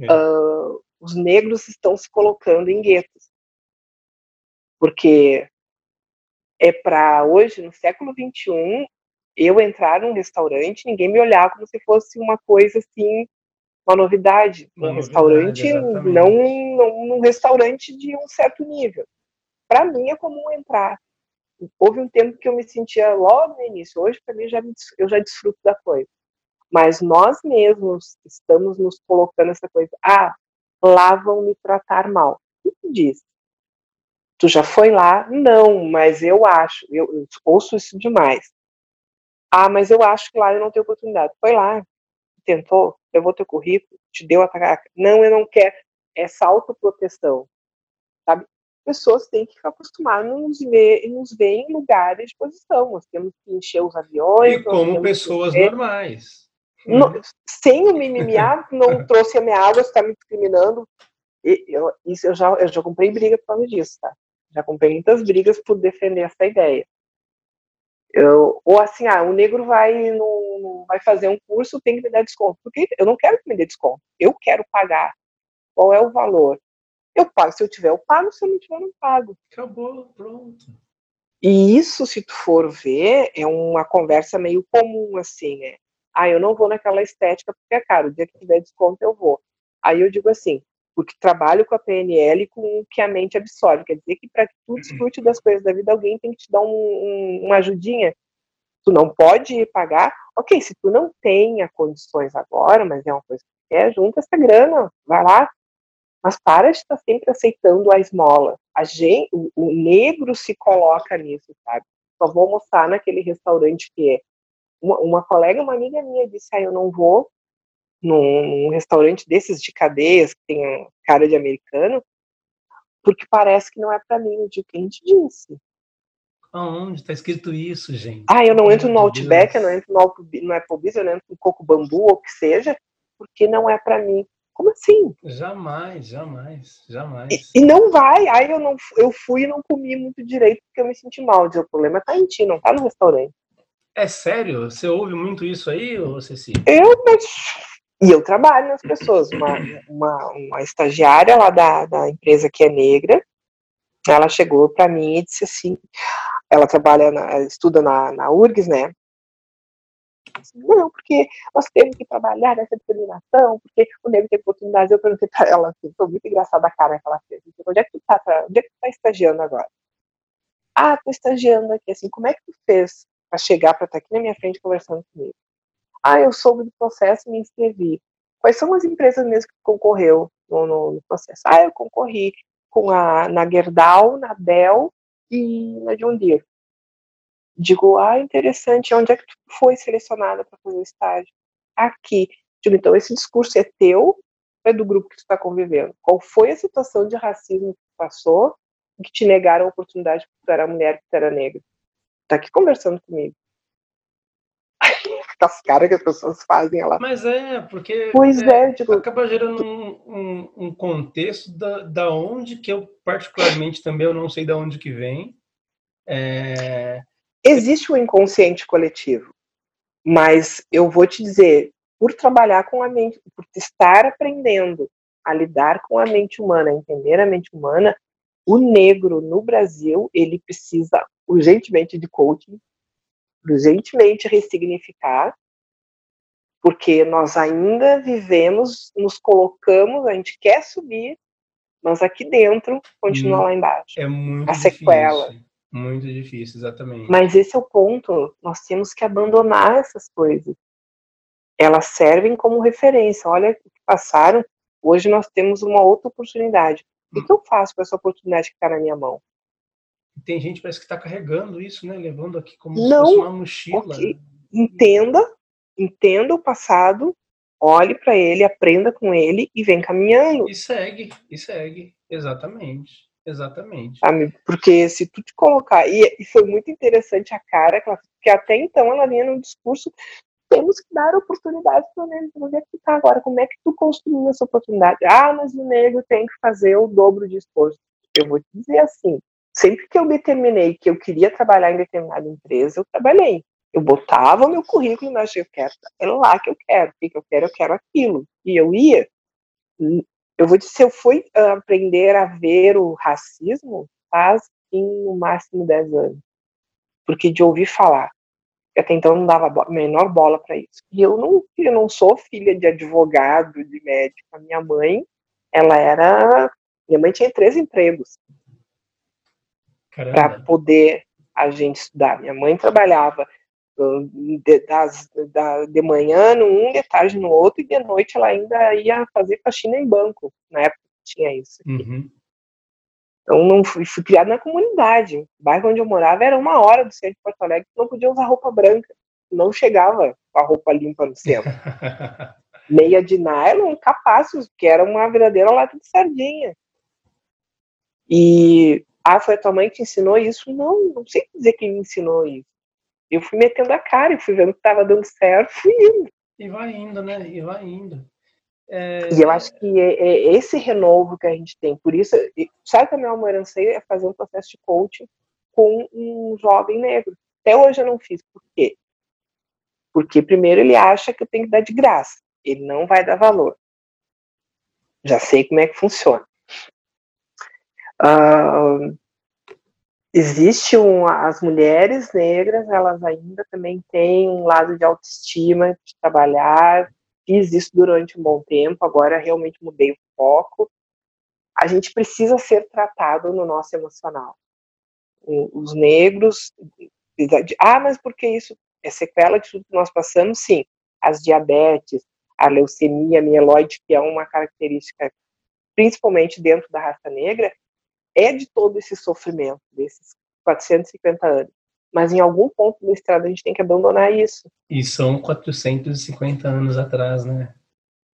É. Uh, os negros estão se colocando em guetos. Porque é para hoje, no século XXI, eu entrar num restaurante, ninguém me olhar como se fosse uma coisa assim, uma novidade. Uma um novidade, restaurante, exatamente. não, não num restaurante de um certo nível. Para mim é comum entrar. Houve um tempo que eu me sentia logo no início. Hoje, para mim, já eu já desfruto da coisa. Mas nós mesmos estamos nos colocando essa coisa. Ah, lá vão me tratar mal. O que diz? Tu já foi lá? Não, mas eu acho. Eu, eu ouço isso demais. Ah, mas eu acho que lá eu não tenho oportunidade. Foi lá, tentou, levou teu currículo, te deu a tacaca. Não, eu não quero. Essa autoproteção, sabe? Pessoas têm que ficar acostumadas a nos ver, nos ver em lugares de posição. Nós temos que encher os aviões. E como pessoas normais. não- sem o mimimi, ah, não trouxe a minha água, você está me discriminando. E eu, isso eu já, eu já comprei briga por causa disso, tá? Já comprei muitas brigas por defender essa ideia. Eu, ou assim, ah, o negro vai, no, vai fazer um curso, tem que me dar desconto. Porque eu não quero que me dê desconto. Eu quero pagar. Qual é o valor? Eu pago. Se eu tiver, eu pago. Se eu não tiver, eu não pago. Acabou, pronto. E isso, se tu for ver, é uma conversa meio comum, assim, né? Ah, eu não vou naquela estética porque é caro, o dia que tiver desconto eu vou. Aí eu digo assim, porque trabalho com a PNL com o que a mente absorve. Quer dizer que para que tu desfrute das coisas da vida, alguém tem que te dar um, um, uma ajudinha. Tu não pode pagar. Ok, se tu não tenha condições agora, mas é uma coisa que quer, junta essa grana, vai lá. Mas para de estar sempre aceitando a esmola. A gente, o, o negro se coloca nisso, sabe? Só vou almoçar naquele restaurante que é. Uma, uma colega, uma amiga minha disse, ah, eu não vou num, num restaurante desses de cadeias, que tem a cara de americano, porque parece que não é para mim. Eu digo, quem te disse? Aonde está escrito isso, gente? Ah, eu não entro no Outback, eu não entro no, no Applebee's, eu não entro no Coco Bambu, ou o que seja, porque não é para mim. Como assim? Jamais, jamais, jamais. E, e não vai. Aí eu não eu fui e não comi muito direito porque eu me senti mal. O problema tá em ti, não tá no restaurante. É sério? Você ouve muito isso aí, ô Ceci? Eu, mas... E eu trabalho nas pessoas. Uma, uma, uma estagiária lá da, da empresa que é negra, ela chegou para mim e disse assim, ela trabalha, na, estuda na, na URGS, né? Não, porque nós temos que trabalhar nessa discriminação, porque o negro tem oportunidades. Eu perguntei para ela, assim, foi muito engraçada a cara que ela fez. Disse, Onde é que tu tá, tra- onde é que tu tá estagiando agora? Ah, tô estagiando aqui, assim, como é que tu fez para chegar para estar aqui na minha frente conversando comigo? Ah, eu soube do processo e me inscrevi. Quais são as empresas mesmo que concorreu no, no- no processo? Ah, eu concorri com a, na Gerdau, na Dell e na John Deere. Digo, ah, interessante, onde é que tu foi selecionada para fazer o estágio? Aqui. Digo, então esse discurso é teu ou é do grupo que tu está convivendo? Qual foi a situação de racismo que tu passou que te negaram a oportunidade porque tu era mulher, porque tu era negra? Tá aqui conversando comigo. Aquelas caras que as pessoas fazem, ela. Mas é, porque Pois é, eu digo, acaba gerando um, um- um contexto da, da onde que eu, particularmente, também eu não sei da onde que vem. É, existe o inconsciente coletivo, mas eu vou te dizer, por trabalhar com a mente, por estar aprendendo a lidar com a mente humana, a entender a mente humana, o negro no Brasil, ele precisa urgentemente de coaching, urgentemente ressignificar, porque nós ainda vivemos, nos colocamos, a gente quer subir, mas aqui dentro continua Hum. lá embaixo. é muito A sequela. difícil. Muito difícil, exatamente. Mas esse é o ponto. Nós temos que abandonar essas coisas. Elas servem como referência. Olha o que passaram. Hoje nós temos uma outra oportunidade. O que eu faço com essa oportunidade que está na minha mão? Tem gente que parece que está carregando isso, né? Levando aqui como Não, uma mochila. ok. Entenda, entenda o passado, olhe para ele, aprenda com ele e vem caminhando. E segue, e segue. Exatamente. Exatamente. sabe? Porque se tu te colocar. E, e foi muito interessante a cara que até então ela vinha num discurso temos que dar oportunidades para o negro. Onde é que tá agora? Como é que tu construiu essa oportunidade? Ah, mas o negro tem que fazer o dobro de esforço. Eu vou te dizer assim, sempre que eu determinei que eu queria trabalhar em determinada empresa, eu trabalhei. Eu botava o meu currículo na eu quero, é lá que eu quero, o que eu quero, eu quero aquilo. E eu ia. Eu vou dizer, eu fui aprender a ver o racismo, faz em no máximo 10 anos. Porque de ouvir falar, até então não dava a menor bola para isso. E eu não, eu não sou filha de advogado, de médico. A minha mãe, ela era. Minha mãe tinha três empregos para poder a gente estudar. Minha mãe trabalhava de, das, da, de manhã num, de tarde no outro, e de noite ela ainda ia fazer faxina em banco. Na época tinha isso. Uhum. Então, não fui, fui criada na comunidade. O bairro onde eu morava era uma hora do centro de Porto Alegre, não podia usar roupa branca. Não chegava com a roupa limpa no centro. *laughs* Meia de nylon, capazes, que era uma verdadeira lata de sardinha. E, ah, foi a tua mãe que ensinou isso? Não, não sei dizer quem me ensinou isso. Eu fui metendo a cara e fui vendo que estava dando certo, fui indo. E vai indo, né? E vai indo. É... E eu acho que é, é, esse renovo que a gente tem. Por isso, sabe que a minha almorancei é fazer um processo de coaching com um jovem negro. Até hoje eu não fiz. Por quê? Porque primeiro ele acha que eu tenho que dar de graça. Ele não vai dar valor. Já sei como é que funciona. Uh, existe um, as mulheres negras, elas ainda também têm um lado de autoestima, de trabalhar, fiz isso durante um bom tempo, agora realmente mudei o foco. A gente precisa ser tratado no nosso emocional. Os negros, ah, mas por que isso é sequela de tudo que nós passamos? Sim, as diabetes, a leucemia mieloide, que é uma característica principalmente dentro da raça negra, é de todo esse sofrimento desses 450 anos mas em algum ponto da estrada a gente tem que abandonar isso. E são 450 anos atrás, né?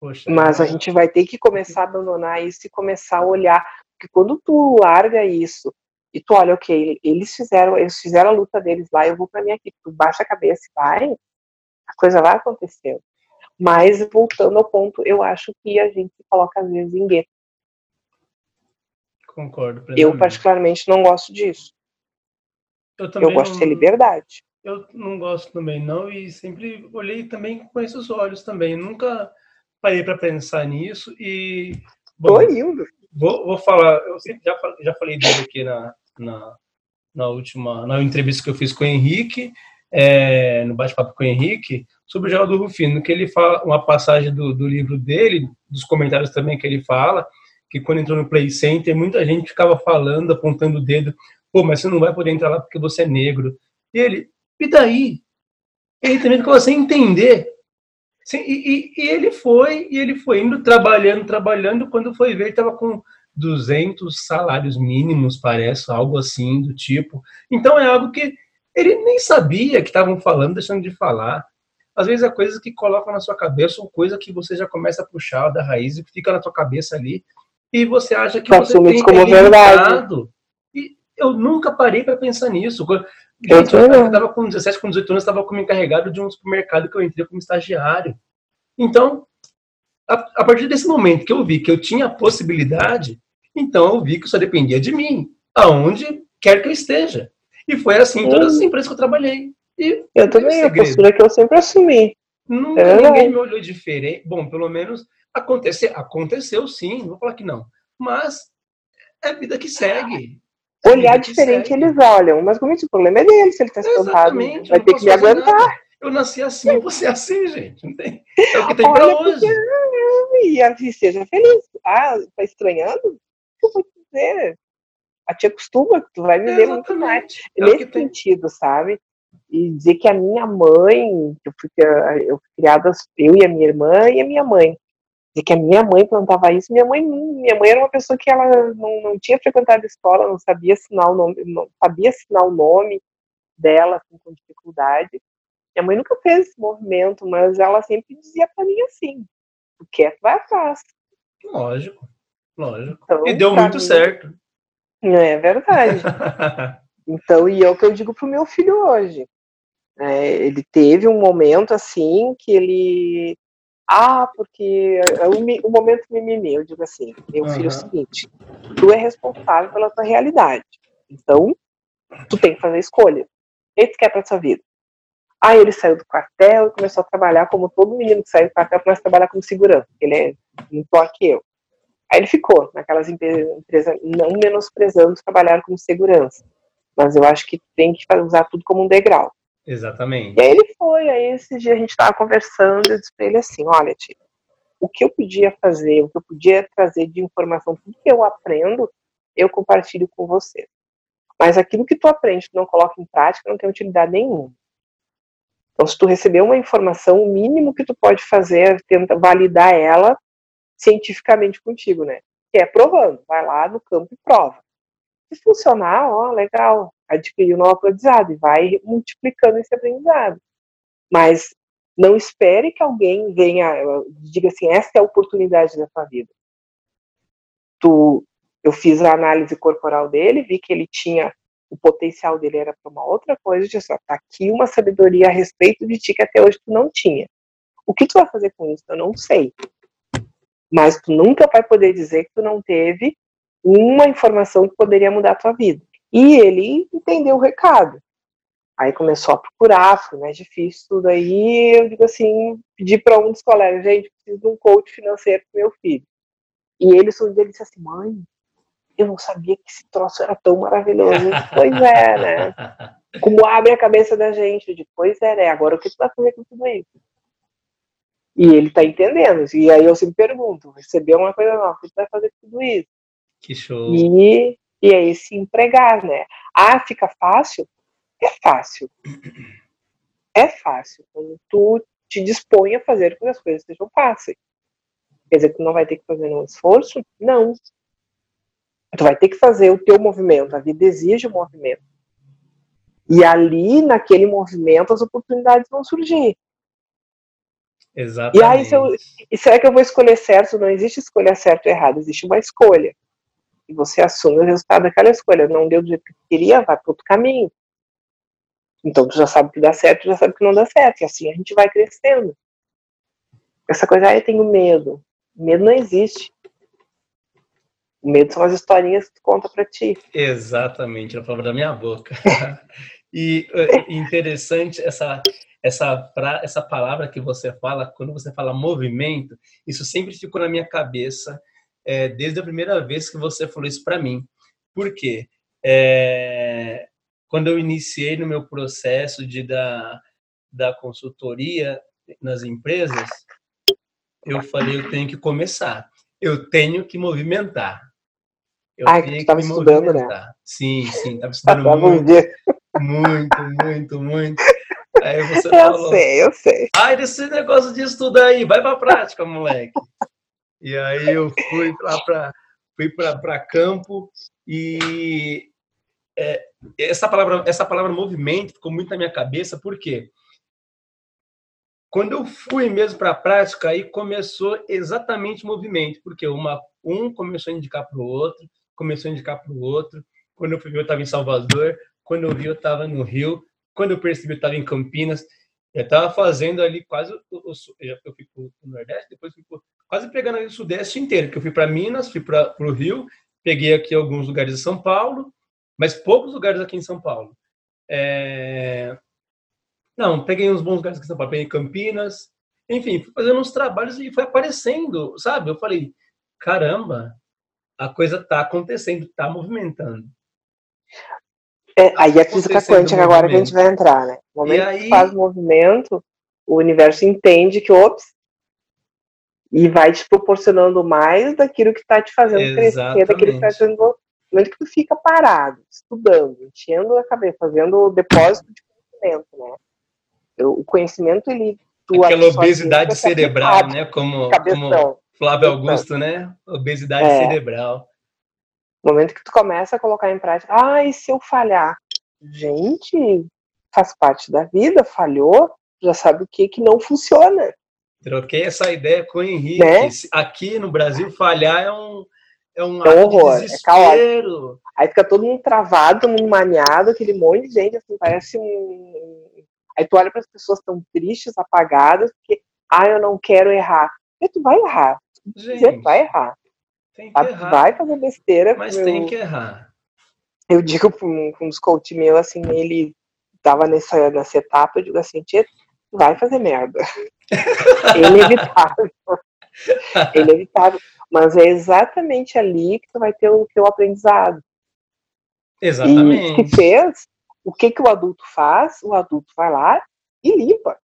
Poxa, mas a gente vai ter que começar a abandonar isso e começar a olhar, porque quando tu larga isso e tu olha, ok, eles fizeram, eles fizeram a luta deles lá, eu vou para minha aqui, tu baixa a cabeça e vai, a coisa vai acontecer. Mas voltando ao ponto, eu acho que a gente se coloca às vezes em gueto. Concordo. Eu particularmente não gosto disso. Eu, também eu gosto não, de ter liberdade. Eu não gosto também, não, e sempre olhei também com esses olhos também. Nunca parei para pensar nisso e. Bom, Tô indo. Vou, vou falar, eu sempre já, já falei dele aqui na, na, na última na entrevista que eu fiz com o Henrique, é, no bate-papo com o Henrique, sobre o Geraldo Rufino, que ele fala uma passagem do, do livro dele, dos comentários também que ele fala, que quando entrou no Play Center, muita gente ficava falando, apontando o dedo Pô, mas você não vai poder entrar lá porque você é negro. E ele, e daí? Ele também ficou sem entender. E, e, e, ele foi, e ele foi indo trabalhando, trabalhando. Quando foi ver, ele estava com 200 salários mínimos, parece, algo assim do tipo. Então é algo que ele nem sabia que estavam falando, deixando de falar. Às vezes é coisa que colocam na sua cabeça ou coisa que você já começa a puxar da raiz e fica na sua cabeça ali. E você acha que você tem como verdade eu nunca parei para pensar nisso. Eu estava com 17, com 18 anos, estava como encarregado de um supermercado que eu entrei como estagiário. Então, a, a, partir desse momento que eu vi que eu tinha a possibilidade, então eu vi que só dependia de mim, aonde quer que eu esteja. E foi assim em todas as empresas que eu trabalhei. E eu também, a postura que eu sempre assumi. Nunca é ninguém me olhou diferente. Bom, pelo menos aconteceu, aconteceu sim, não vou falar que não. Mas é a vida que segue olhar diferente eles olham, mas como o problema é dele, se ele está espantado, vai ter que me aguentar. Nada. Eu nasci assim, você é assim, gente. Não tem. É o que tem para hoje. E assim, seja feliz. Ah, tá estranhando? O que eu vou te dizer? A te acostuma, tu vai viver muito mais. É Nesse sentido, sabe? E dizer que a minha mãe, eu fui, eu fui criada, eu e a minha irmã e a minha mãe de que a minha mãe plantava isso. Minha mãe, minha mãe era uma pessoa que ela não, não tinha frequentado a escola, não sabia assinar o nome, não sabia assinar o nome dela assim, com dificuldade. Minha mãe nunca fez esse movimento, mas ela sempre dizia para mim assim: o quieto vai atrás. Lógico, lógico. Então, e deu muito mim, certo. É verdade. *laughs* então, e é o que eu digo pro meu filho hoje. É, ele teve um momento assim que ele. Ah, porque é o, o momento mimimi, eu digo assim, meu filho, é o seguinte, tu é responsável pela tua realidade. Então, tu tem que fazer escolha. O que tu quer pra tua vida? Aí ele saiu do quartel e começou a trabalhar como todo menino que sai do quartel começa a trabalhar como segurança. Ele é pior que eu. Aí ele ficou naquelas empre- empresas, não menosprezando trabalhar como segurança. Mas eu acho que tem que usar tudo como um degrau. Exatamente. E aí ele foi, aí esse dia a gente estava conversando, eu disse pra ele assim, olha, tio, o que eu podia fazer, o que eu podia trazer de informação, tudo que eu aprendo, eu compartilho com você. Mas aquilo que tu aprende, tu não coloca em prática, não tem utilidade nenhuma. Então, se tu receber uma informação, o mínimo que tu pode fazer é tentar validar ela cientificamente contigo, né? Que é provando. Vai lá no campo e prova. Se funcionar, ó, legal, adquirir um novo aprendizado e vai multiplicando esse aprendizado. Mas não espere que alguém venha, diga assim, essa é a oportunidade da tua vida. Tu, eu fiz a análise corporal dele, vi que ele tinha o potencial dele era para uma outra coisa, eu disse, ó, tá aqui uma sabedoria a respeito de ti que até hoje tu não tinha. O que tu vai fazer com isso? Eu não sei. Mas tu nunca vai poder dizer que tu não teve uma informação que poderia mudar a tua vida. E ele entendeu o recado. Aí começou a procurar, foi mais difícil tudo aí. Eu digo assim, pedi para um dos colegas, gente, preciso de um coach financeiro pro meu filho. E ele sorriu e disse assim, mãe, eu não sabia que esse troço era tão maravilhoso. Eu disse, pois é, né? *laughs* Como abre a cabeça da gente. Eu digo, pois é, né? Agora o que tu vai fazer com tudo isso? E ele tá entendendo. E aí eu sempre pergunto, recebeu uma coisa nova, o que tu vai fazer com tudo isso? Que show. E, e aí se empregar, né? Ah, fica fácil? É fácil. É fácil. Quando tu te dispõe a fazer com que as coisas sejam fáceis. Quer dizer que tu não vai ter que fazer um esforço? Não. Tu vai ter que fazer o teu movimento. A vida exige o movimento. E ali, naquele movimento, as oportunidades vão surgir. Exatamente. E aí, se eu- será que eu vou escolher certo? Não existe escolha certo ou errado, existe uma escolha. E você assume o resultado daquela escolha. Não deu do jeito que queria, vai para outro caminho. Então tu já sabe o que dá certo, já sabe o que não dá certo. E assim a gente vai crescendo. Essa coisa, ah, eu tenho medo. Medo não existe. O medo são as historinhas que tu conta pra ti. Exatamente, a palavra da minha boca. *laughs* e é, interessante essa essa pra- essa palavra que você fala quando você fala movimento, isso sempre ficou na minha cabeça é, desde a primeira vez que você falou isso para mim. Por quê? É, quando eu iniciei no meu processo de da da consultoria nas empresas, eu falei eu tenho que começar, eu tenho que movimentar. Eu Ai, que tenho tu tava me estudando, né? movimentar. Sim, sim, estava estudando Tava um muito, muito, muito, muito. Aí você Eu falou, sei, eu sei. ai, desse negócio de estudar aí, vai pra prática, moleque. E aí eu fui lá para fui para campo e é, essa palavra essa palavra movimento ficou muito na minha cabeça porque quando eu fui mesmo para a prática aí começou exatamente movimento porque uma um começou a indicar para o outro começou a indicar para o outro. Quando eu fui ver eu estava em Salvador. Quando eu vi eu estava no Rio. Quando eu percebi eu estava em Campinas eu estava fazendo ali quase o, o, eu fui para o Nordeste depois fui pro, quase pegando ali o Sudeste inteiro que eu fui para Minas fui para o Rio peguei aqui alguns lugares de São Paulo mas poucos lugares aqui em São Paulo. É... não peguei uns bons lugares aqui em São Paulo peguei Campinas enfim fui fazendo uns trabalhos e foi aparecendo sabe? Eu falei caramba a coisa tá acontecendo tá movimentando É, aí a física quântica agora que a gente vai entrar, né? No momento aí- que faz o movimento, o universo entende que, ops, e vai te proporcionando mais daquilo que está te fazendo crescer, daquilo que está te fazendo. No momento que tu fica parado, estudando, enchendo a cabeça, fazendo o depósito de conhecimento, né? O conhecimento, ele. Tu aquela obesidade é cerebral né como, como. Flávio Cabeção. Augusto né obesidade É. cerebral No momento que tu começa a colocar em prática, ah, e se eu falhar? Gente, faz parte da vida, falhou, já sabe o que que não funciona. Troquei essa ideia com o Henrique. Né? Aqui no Brasil, falhar é um, é um É horror, de é desespero. Aí fica todo mundo travado, todo mundo maniado, aquele monte de gente, assim, parece um. Aí tu olha para as pessoas tão tristes, apagadas, porque, ah, eu não quero errar. E tu vai errar. Gente, Você vai errar. Tem que errar, vai fazer besteira. mas eu, tem que errar. eu digo para um, pra uns coach meu, assim, ele tava nessa, nessa etapa, eu digo assim, vai fazer merda. É *laughs* inevitável. É *laughs* inevitável. Mas é exatamente ali que tu vai ter o teu aprendizado. E Exatamente. se fez, o que, que o adulto faz? O adulto vai lá e limpa,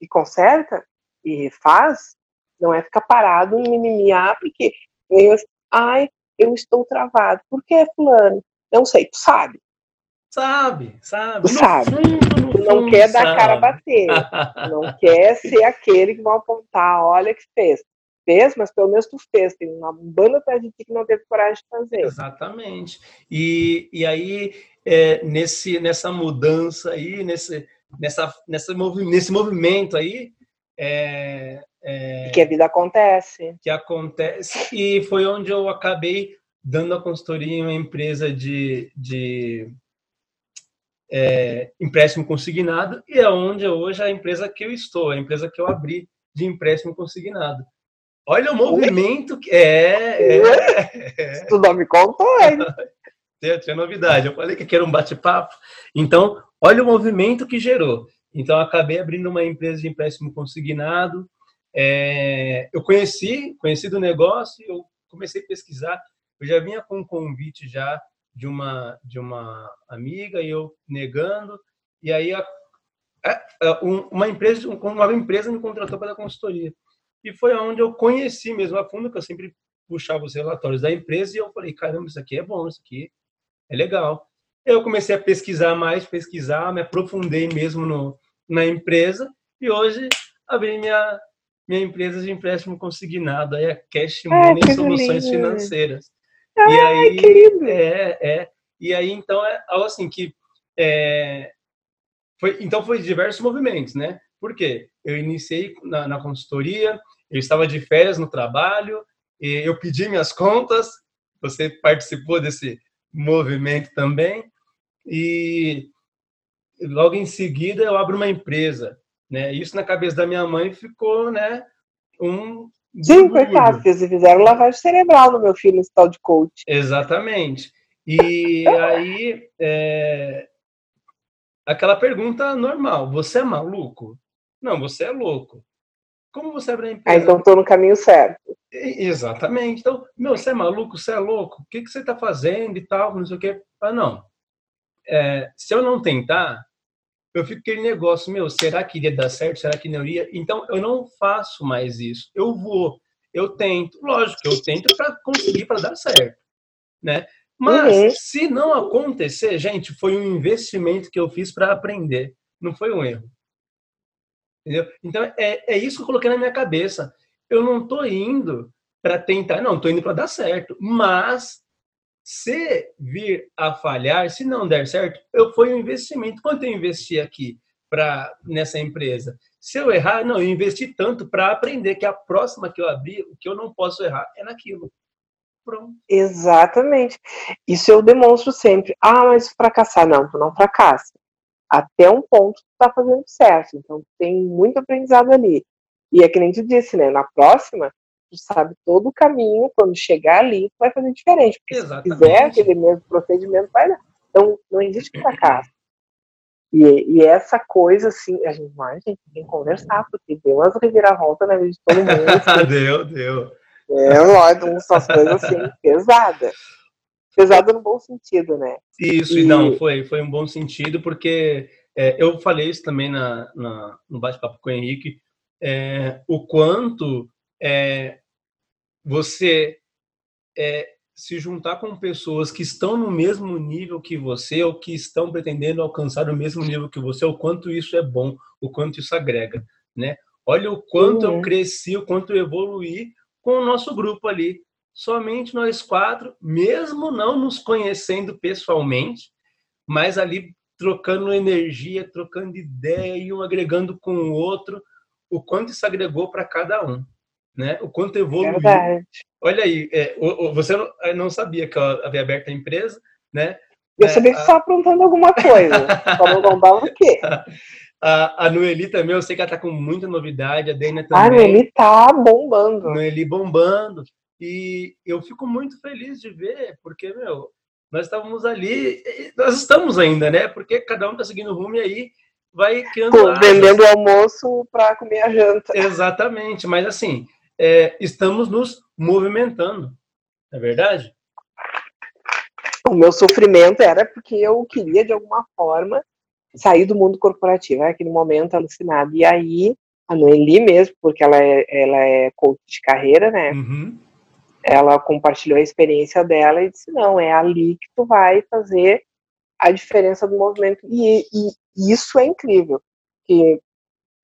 e conserta, e refaz. Não é ficar parado e mimimiar, porque eu, ai, eu estou travado. Por que, fulano? Não sei, tu sabe. Sabe, sabe. Tu sabe. fundo, não fundo, quer dar a cara a sabe. bater. *laughs* Não quer ser aquele que vai apontar, olha que fez. Fez, mas pelo menos tu fez. Tem uma banda atrás de ti que não teve coragem de fazer. Exatamente. E, e aí, é, nesse, nessa mudança aí, nesse, nessa, nessa nesse movimento aí, é, é, Que a vida acontece. que acontece, e foi onde eu acabei dando a consultoria em uma empresa de, de é, empréstimo consignado, e é onde hoje a empresa que eu estou, a empresa que eu abri de empréstimo consignado. Olha o movimento que é, é, Tu não me contou, hein? *laughs* tinha, tinha novidade. Eu falei que era um bate-papo. Então, olha o movimento que gerou. Então, acabei abrindo uma empresa de empréstimo consignado. É, eu conheci, conheci do negócio, eu comecei a pesquisar. Eu já vinha com um convite já de uma de uma amiga e eu negando. E aí a, a- a- um- uma empresa uma empresa me contratou para dar consultoria. E foi onde eu conheci mesmo a fundo, que eu sempre puxava os relatórios da empresa e eu falei, caramba, isso aqui é bom, isso aqui é legal. Eu comecei a pesquisar mais, pesquisar, me aprofundei mesmo no, na empresa e hoje abri minha, minha empresa de empréstimo consignado, aí a Cash Money coisa Soluções linda. Financeiras. e aí, que lindo. é, é. E aí, então, é algo assim que. é, foi, então, foi diversos movimentos, né? Por quê? Eu iniciei na, na consultoria, eu estava de férias no trabalho, e eu pedi minhas contas, você participou desse movimento também, e logo em seguida eu abro uma empresa, né? Isso na cabeça da minha mãe ficou, né? Um Sim, coitado, porque eles fizeram lavagem cerebral no meu filho, esse tal de coach. Exatamente. E aí, é, aquela pergunta normal: você é maluco? Não, você é louco. Como você abre a Ah, empresa? então tô no caminho certo. Exatamente. Então, meu, você é maluco? Você é louco? O que, que você está fazendo e tal? Não sei o quê. Ah, não. É, se eu não tentar, eu fico aquele negócio, meu, será que iria dar certo? Será que não iria? Então, eu não faço mais isso. Eu vou, eu tento. Lógico eu tento para conseguir, para dar certo, né? Mas, Uhum. se não acontecer, gente, foi um investimento que eu fiz para aprender. Não foi um erro. Entendeu? Então, é, é isso que eu coloquei na minha cabeça. Eu não estou indo para tentar, não, estou indo para dar certo. Mas, se vir a falhar, se não der certo, eu foi um investimento. Quanto eu investi aqui para nessa empresa? Se eu errar, não, eu investi tanto para aprender que a próxima que eu abrir, o que eu não posso errar é naquilo. Pronto. Exatamente. Isso eu demonstro sempre. Ah, mas fracassar. Não, tu não fracassa. Até um ponto tu tá fazendo certo. Então tem muito aprendizado ali. E é que nem tu disse, né? Na próxima, tu sabe todo o caminho. Quando chegar ali, tu vai fazer diferente. Porque se Exatamente. fizer aquele mesmo procedimento, vai dar. Então não existe fracasso. E, e essa coisa, assim, a gente, mas, a gente tem que conversar, porque deu umas reviravoltas na vida de todo mundo. *laughs* assim, deu, deu. é, lógico, umas coisas assim, pesadas. Pesada no bom sentido, né? Isso, E- e não, foi, foi um bom sentido, porque é, eu falei isso também na, na- no bate-papo com o Henrique, é, o quanto é, você é, se juntar com pessoas que estão no mesmo nível que você, ou que estão pretendendo alcançar o mesmo nível que você, o quanto isso é bom, o quanto isso agrega, né? Olha o quanto eu Uhum. cresci, o quanto eu evoluí com o nosso grupo ali. Somente nós quatro, mesmo não nos conhecendo pessoalmente, mas ali trocando energia, trocando ideia e um agregando com o outro, o quanto isso agregou para cada um, né? O quanto evoluiu. Verdade. Olha aí, é, o- o- você não, sabia que eu havia aberto a empresa, né? Eu É, sabia que você estava aprontando alguma coisa. *laughs* Só não o quê? A, a Noeli também, eu sei que ela tá com muita novidade, a Dana também. A Noeli tá bombando. Noeli bombando. E eu fico muito feliz de ver, porque, meu, nós estávamos ali, nós estamos ainda, né? Porque cada um tá seguindo o rumo e aí vai criando. Pô, vendendo o almoço para comer a janta. Exatamente, mas assim, é, estamos nos movimentando, é verdade? O meu sofrimento era porque eu queria, de alguma forma, sair do mundo corporativo, era aquele momento alucinado. E aí, a Noeli mesmo, porque ela é, ela é coach de carreira, né? Uhum. Ela compartilhou a experiência dela e disse: não, é ali que tu vai fazer a diferença do movimento. E, e, e isso é incrível, que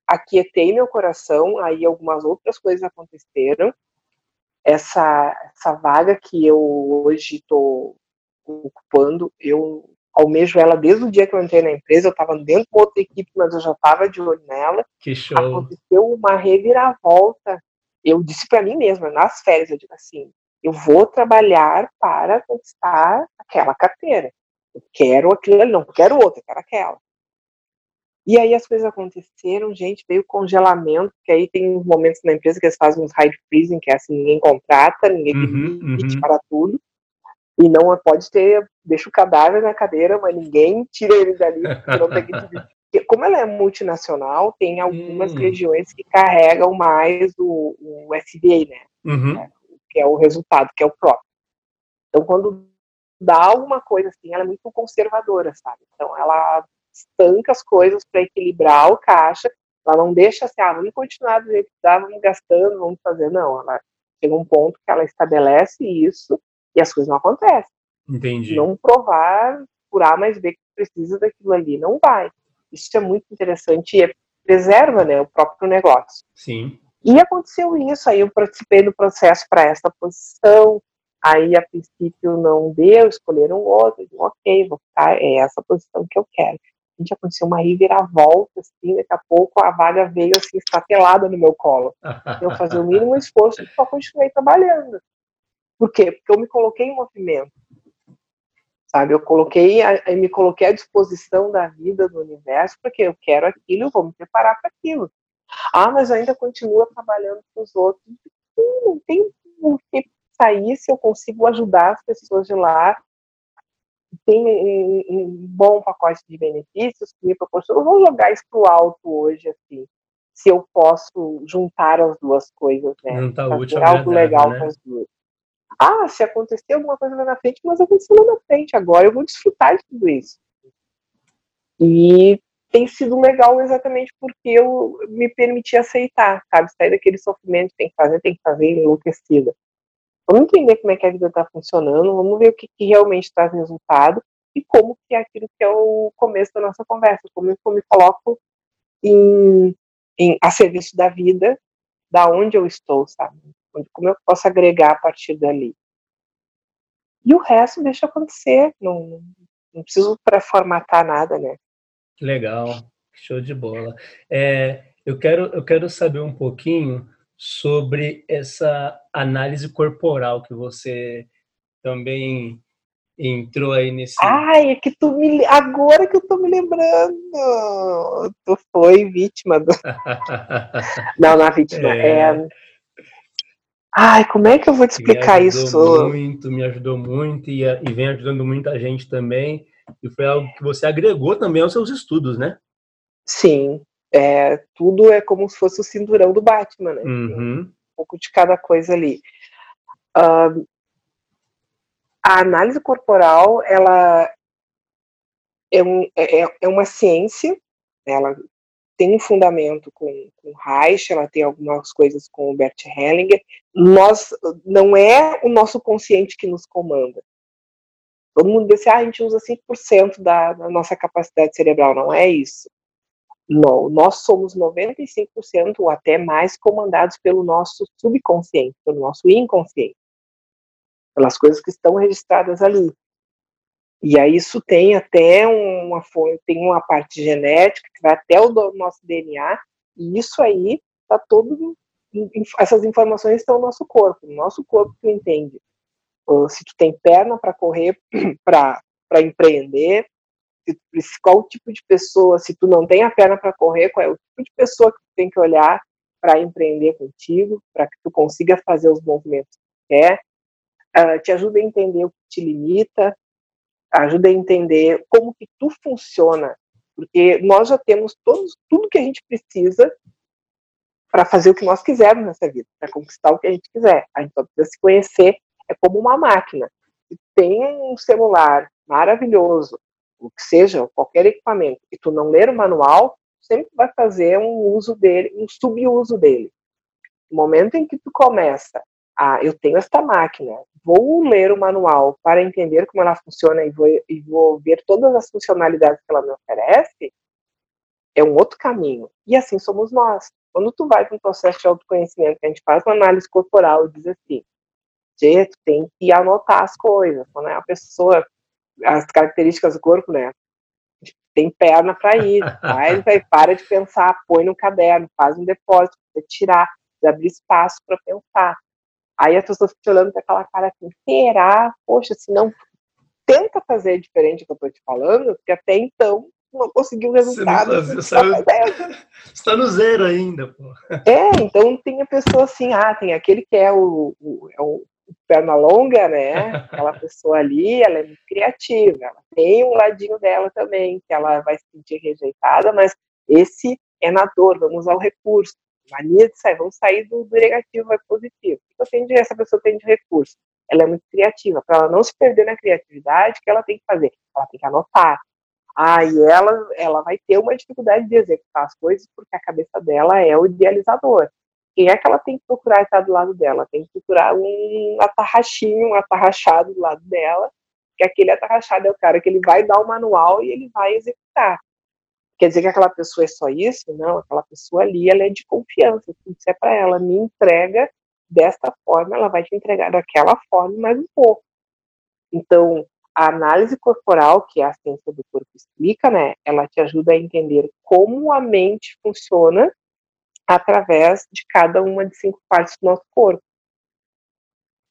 aquietei meu coração, aí algumas outras coisas aconteceram. Essa, essa vaga que eu hoje estou ocupando, eu almejo ela desde o dia que eu entrei na empresa, eu estava dentro de outra equipe, mas eu já estava de olho nela. Que show. Aconteceu uma reviravolta. Eu disse para mim mesma, nas férias, eu digo assim, eu vou trabalhar para conquistar aquela carteira. Eu quero aquilo ali, não quero outra, quero aquela. E aí as coisas aconteceram, gente, veio congelamento, que aí tem momentos na empresa que eles fazem uns hide freezing, que é assim, ninguém contrata, ninguém Uhum, uhum. para tudo. E não pode ter, deixa o cadáver na cadeira, mas ninguém tira ele dali, porque não tem que dividir. Como ela é multinacional, tem algumas Hum. regiões que carregam mais o, o SBA, né? Uhum. que é o resultado, que é o próprio. Então, quando dá alguma coisa assim, ela é muito conservadora, sabe? Então, ela estanca as coisas para equilibrar o caixa, ela não deixa assim, ah, vamos continuar do jeito que dá, vamos gastando, vamos fazer. Não, ela chega um ponto que ela estabelece isso e as coisas não acontecem. Entendi. Não provar por A mais B que precisa daquilo ali, não vai. Isso é muito interessante e é- preserva né, o próprio negócio. Sim. E aconteceu isso, aí eu participei do processo para essa posição, aí a princípio não deu, escolheram outro, ok, vou ficar, é essa posição que eu quero. Gente, aconteceu uma reviravolta, assim, daqui a pouco a vaga veio assim, estatelada no meu colo. Eu fazia o mínimo *laughs* esforço e só continuei trabalhando. Por quê? Porque eu me coloquei em movimento. Sabe, eu coloquei, eu me coloquei à disposição da vida, do universo, porque eu quero aquilo, eu vou me preparar para aquilo. Ah, mas ainda continua trabalhando com os outros. Não tem por que sair se eu consigo ajudar as pessoas de lá. Tem um, bom pacote de benefícios que me proporciona. Eu vou jogar isso pro alto hoje, assim. Se eu posso juntar as duas coisas, né? Não tá útil algo legal né? com as duas. Ah, se acontecer alguma coisa lá na frente, mas aconteceu lá na frente. Agora eu vou desfrutar de tudo isso. E tem sido legal exatamente porque eu me permiti aceitar, sabe? Sair daquele sofrimento, tem que fazer, tem que fazer, enlouquecida. Vamos entender como é que a vida está funcionando, vamos ver o que, que realmente traz resultado e como que é aquilo que é o começo da nossa conversa, como eu me coloco em, em, a serviço da vida, da onde eu estou, sabe? Como eu posso agregar a partir dali. E o resto deixa acontecer, não, não preciso para formatar nada, né? Legal, show de bola. É, eu quero, eu quero saber um pouquinho sobre essa análise corporal que você também entrou aí nesse. Ai, é que tu me. Agora que eu tô me lembrando. Tu foi vítima do. *laughs* Não, não é vítima. É. É. Ai, como é que eu vou te que me explicar ajudou isso? Muito, me ajudou muito e, e vem ajudando muita gente também. E foi algo que você agregou também aos seus estudos, né? Sim. É, tudo é como se fosse o cinturão do Batman, né? Uhum. um pouco de cada coisa ali. Ahn, a análise corporal, ela é, um- é- é- é uma ciência, ela tem um fundamento com, com Reich, ela tem algumas coisas com o Bert Hellinger. Nós, não é o nosso consciente que nos comanda. Todo mundo diz assim, ah, a gente usa 5% da, da nossa capacidade cerebral. Não é isso. Não, nós somos 95% ou até mais comandados pelo nosso subconsciente, pelo nosso inconsciente, pelas coisas que estão registradas ali. E aí isso tem até uma tem uma parte genética que vai até o nosso DNA, e isso aí tá todo essas informações estão no nosso corpo, no nosso corpo que entende. Se tu tem perna para correr, *clears throat* para empreender, qual tipo de pessoa, se tu não tem a perna para correr, qual é o tipo de pessoa que tu tem que olhar para empreender contigo, para que tu consiga fazer os movimentos que quer, uh, te ajuda a entender o que te limita, ajuda a entender como que tu funciona, porque nós já temos todos, tudo que a gente precisa para fazer o que nós quisermos nessa vida, para conquistar o que a gente quiser. A gente só precisa se conhecer, é como uma máquina. Tem um celular maravilhoso, o que seja, qualquer equipamento, e tu não ler o manual, sempre vai fazer um uso dele, um subuso dele. No momento em que tu começa a, eu tenho esta máquina, vou ler o manual para entender como ela funciona e vou, e vou ver todas as funcionalidades que ela me oferece, é um outro caminho. E assim somos nós. Quando tu vai para um processo de autoconhecimento, que a gente faz uma análise corporal e diz assim, tu tem que anotar as coisas. Quando é a pessoa, as características do corpo, né? Tem perna para ir, vai, vai, para de pensar, põe no caderno, faz um depósito, para tirar, abrir espaço para pensar. Aí as pessoas ficam olhando com aquela cara assim, será? Poxa, se não tenta fazer diferente do que eu estou te falando, porque até então não conseguiu o resultado. Você está tá no zero ainda, pô. É, então tem a pessoa assim, ah, tem aquele que é o, o, é o perna longa, né? *laughs* Aquela pessoa ali, ela é muito criativa. Ela tem um ladinho dela também, que ela vai se sentir rejeitada, mas esse é na dor, vamos usar o recurso. Mania de sair, vamos sair do, do negativo para positivo. O que de, essa pessoa tem de recurso? Ela é muito criativa. Para ela não se perder na criatividade, o que ela tem que fazer? Ela tem que anotar. Ah, e ela, ela vai ter uma dificuldade de executar as coisas porque a cabeça dela é o idealizador. Quem é que ela tem que procurar estar do lado dela? Tem que procurar um atarrachinho, um atarrachado do lado dela, que aquele atarrachado é o cara que ele vai dar o manual e ele vai executar. Quer dizer que aquela pessoa é só isso? Não, aquela pessoa ali, ela é de confiança. Se você é para ela, me entrega desta forma, ela vai te entregar daquela forma mais um pouco. Então, a análise corporal, que é a ciência do corpo explica, né, ela te ajuda a entender como a mente funciona através de cada uma de cinco partes do nosso corpo.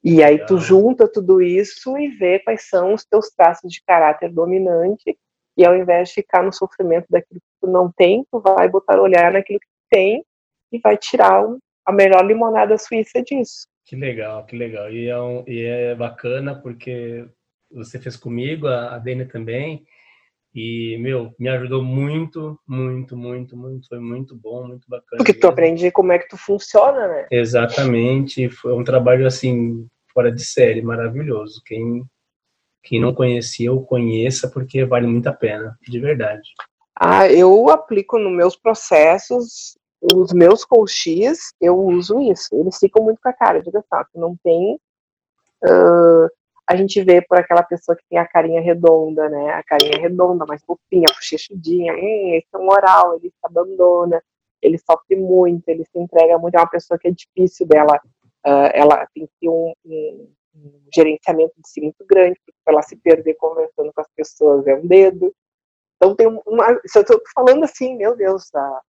E aí tu junta tudo isso e vê quais são os teus traços de caráter dominante e ao invés de ficar no sofrimento daquilo que tu não tem, tu vai botar o olhar naquilo que tu tem e vai tirar a melhor limonada suíça disso. Que legal, que legal. E é, um, e é bacana porque você fez comigo, a, a Dani também, e, meu, me ajudou muito, muito, muito, muito. Foi muito bom, muito bacana. Porque tu aprende como é que tu funciona, né? Exatamente. Foi um trabalho, assim, fora de série, maravilhoso. Quem quem não conhecia, eu conheça, porque vale muito a pena, de verdade. Ah, eu aplico nos meus processos, os meus coaches, eu uso isso. Eles ficam muito com a cara de gastar, não tem. Uh, a gente vê por aquela pessoa que tem a carinha redonda, né? A carinha redonda, mais fofinha, bochechudinha. Hum, esse é um oral, ele se abandona, ele sofre muito, ele se entrega muito. É uma pessoa que é difícil dela. Uh, ela tem que ter um, um um gerenciamento de si muito grande, porque ela se perder conversando com as pessoas é um dedo. Então tem uma. Se eu estou falando assim, meu Deus, da